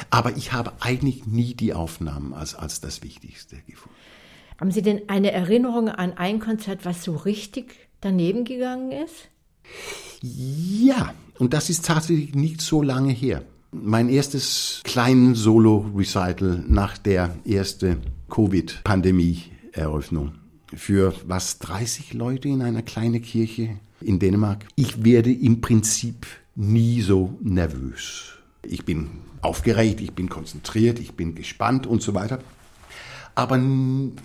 Aber ich habe eigentlich nie die Aufnahmen als, als das Wichtigste gefunden. Haben Sie denn eine Erinnerung an ein Konzert, was so richtig daneben gegangen ist? Ja, und das ist tatsächlich nicht so lange her. Mein erstes kleinen Solo-Recital nach der ersten Covid-Pandemie-Eröffnung für was 30 Leute in einer kleinen Kirche in Dänemark. Ich werde im Prinzip nie so nervös. Ich bin aufgeregt, ich bin konzentriert, ich bin gespannt und so weiter. Aber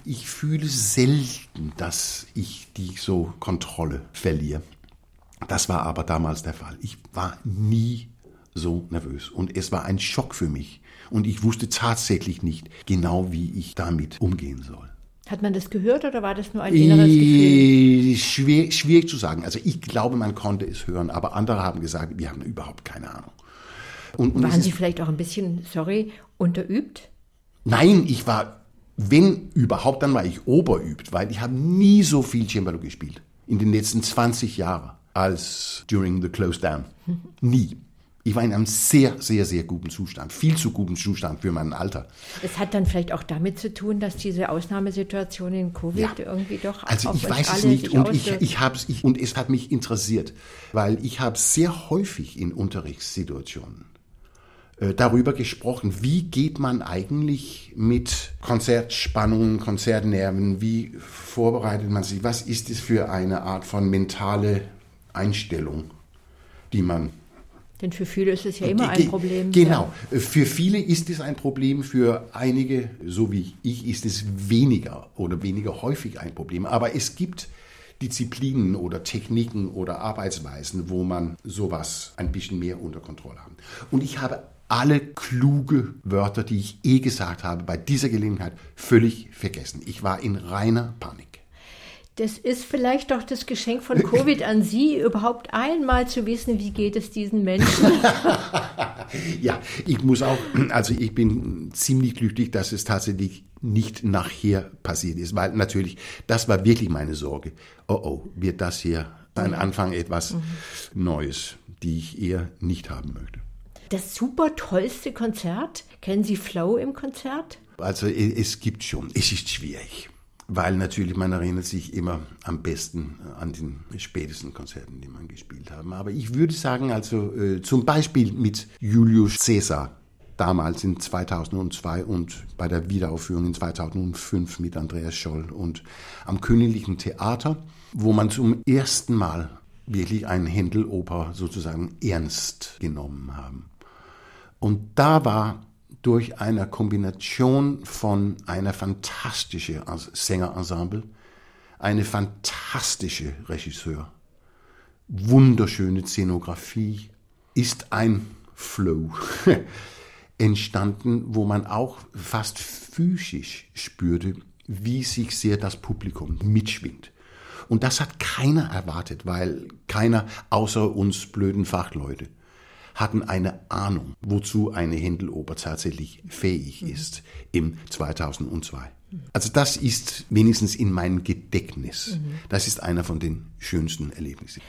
ich fühle selten, dass ich die so Kontrolle verliere. Das war aber damals der Fall. Ich war nie so nervös und es war ein Schock für mich und ich wusste tatsächlich nicht genau, wie ich damit umgehen soll. Hat man das gehört oder war das nur ein inneres Gefühl? Schwer, schwierig zu sagen. Also ich glaube, man konnte es hören, aber andere haben gesagt, wir haben überhaupt keine Ahnung. Und, und Waren Sie vielleicht auch ein bisschen, sorry, unterübt? Nein, ich war, wenn überhaupt, dann war ich oberübt, weil ich habe nie so viel Cembalo gespielt in den letzten 20 Jahren als during the close down. Nie. Ich war in einem sehr, sehr, sehr guten Zustand. Viel zu guten Zustand für mein Alter. Es hat dann vielleicht auch damit zu tun, dass diese Ausnahmesituation in Covid ja. irgendwie doch. Also ich weiß es nicht und ich, ich habe es und es hat mich interessiert, weil ich habe sehr häufig in Unterrichtssituationen äh, darüber gesprochen, wie geht man eigentlich mit Konzertspannungen, Konzertnerven, wie vorbereitet man sich, was ist es für eine Art von mentale Einstellung, die man. Denn für viele ist es ja immer ein Problem. Genau, ja. für viele ist es ein Problem, für einige, so wie ich, ist es weniger oder weniger häufig ein Problem. Aber es gibt Disziplinen oder Techniken oder Arbeitsweisen, wo man sowas ein bisschen mehr unter Kontrolle hat. Und ich habe alle kluge Wörter, die ich eh gesagt habe, bei dieser Gelegenheit völlig vergessen. Ich war in reiner Panik. Das ist vielleicht doch das Geschenk von Covid an Sie, überhaupt einmal zu wissen, wie geht es diesen Menschen. ja, ich muss auch, also ich bin ziemlich glücklich, dass es tatsächlich nicht nachher passiert ist, weil natürlich, das war wirklich meine Sorge. Oh oh, wird das hier ein Anfang etwas mhm. Neues, die ich eher nicht haben möchte. Das super tollste Konzert, kennen Sie Flow im Konzert? Also es gibt schon, es ist schwierig weil natürlich man erinnert sich immer am besten an den spätesten Konzerten, die man gespielt haben. Aber ich würde sagen, also äh, zum Beispiel mit Julius Caesar, damals in 2002 und bei der Wiederaufführung in 2005 mit Andreas Scholl und am Königlichen Theater, wo man zum ersten Mal wirklich ein Händeloper sozusagen ernst genommen haben. Und da war durch eine Kombination von einer fantastischen Sängerensemble, eine fantastische Regisseur, wunderschöne Szenografie, ist ein Flow entstanden, wo man auch fast physisch spürte, wie sich sehr das Publikum mitschwingt. Und das hat keiner erwartet, weil keiner außer uns blöden Fachleute hatten eine Ahnung, wozu eine Händeloper tatsächlich fähig mhm. ist im 2002. Also das ist wenigstens in meinem Gedächtnis. Mhm. Das ist einer von den schönsten Erlebnissen.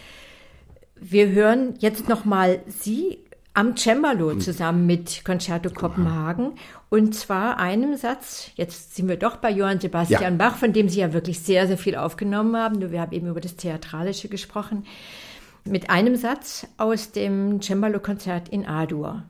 Wir hören jetzt noch mal Sie am Cembalo mhm. zusammen mit Concerto Kopenhagen. Und zwar einem Satz, jetzt sind wir doch bei Johann Sebastian ja. Bach, von dem Sie ja wirklich sehr, sehr viel aufgenommen haben. Wir haben eben über das Theatralische gesprochen mit einem Satz aus dem Cembalo-Konzert in A-Dur.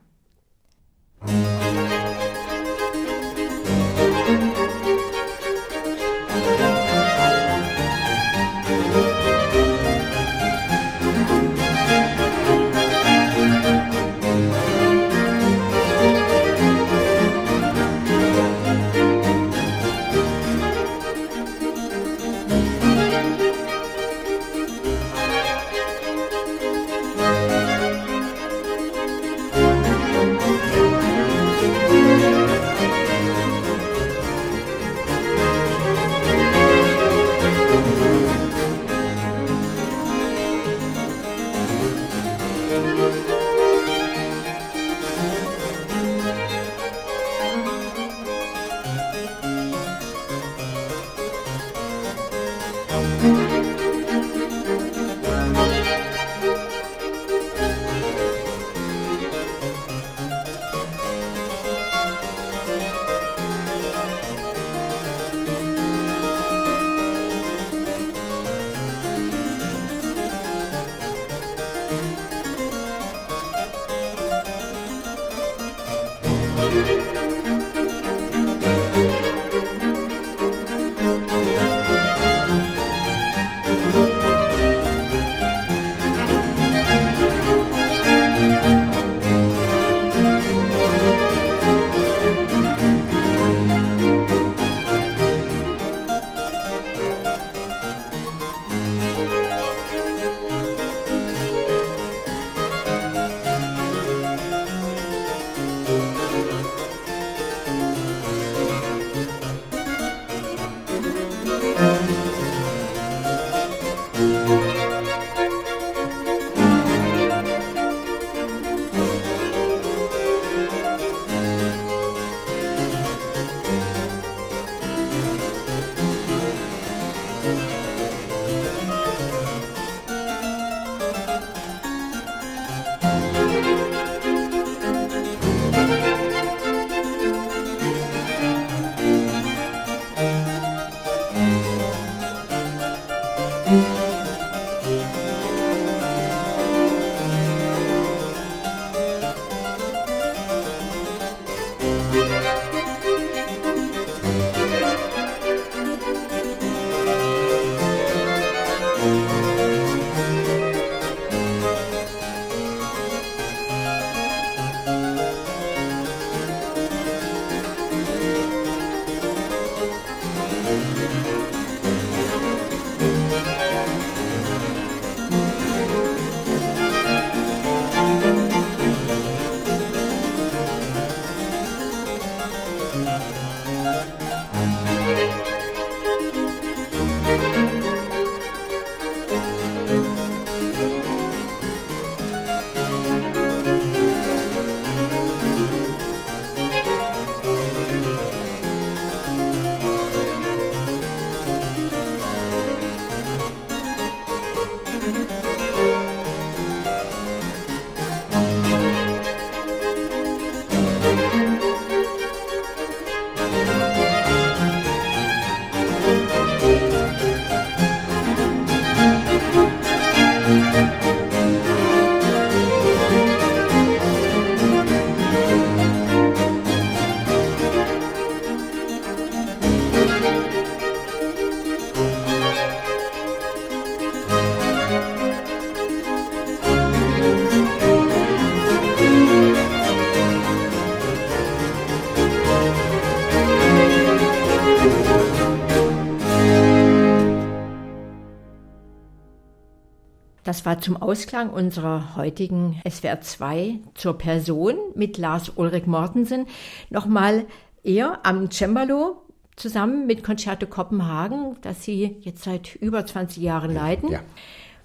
War zum Ausklang unserer heutigen SWR 2 zur Person mit Lars Ulrich Mortensen. Nochmal er am Cembalo zusammen mit Concerto Kopenhagen, das Sie jetzt seit über 20 Jahren leiten. Ja.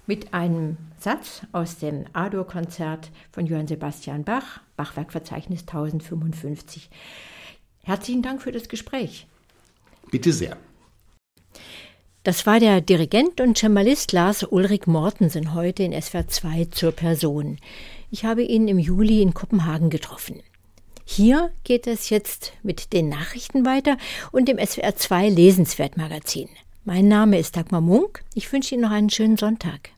Mit einem Satz aus dem A-Dur-Konzert von Johann Sebastian Bach, Bachwerkverzeichnis 1055. Herzlichen Dank für das Gespräch. Bitte sehr. Das war der Dirigent und Cembalist Lars Ulrich Mortensen heute in SWR 2 zur Person. Ich habe ihn im Juli in Kopenhagen getroffen. Hier geht es jetzt mit den Nachrichten weiter und dem SWR 2 Lesenswertmagazin. Mein Name ist Dagmar Munk. Ich wünsche Ihnen noch einen schönen Sonntag.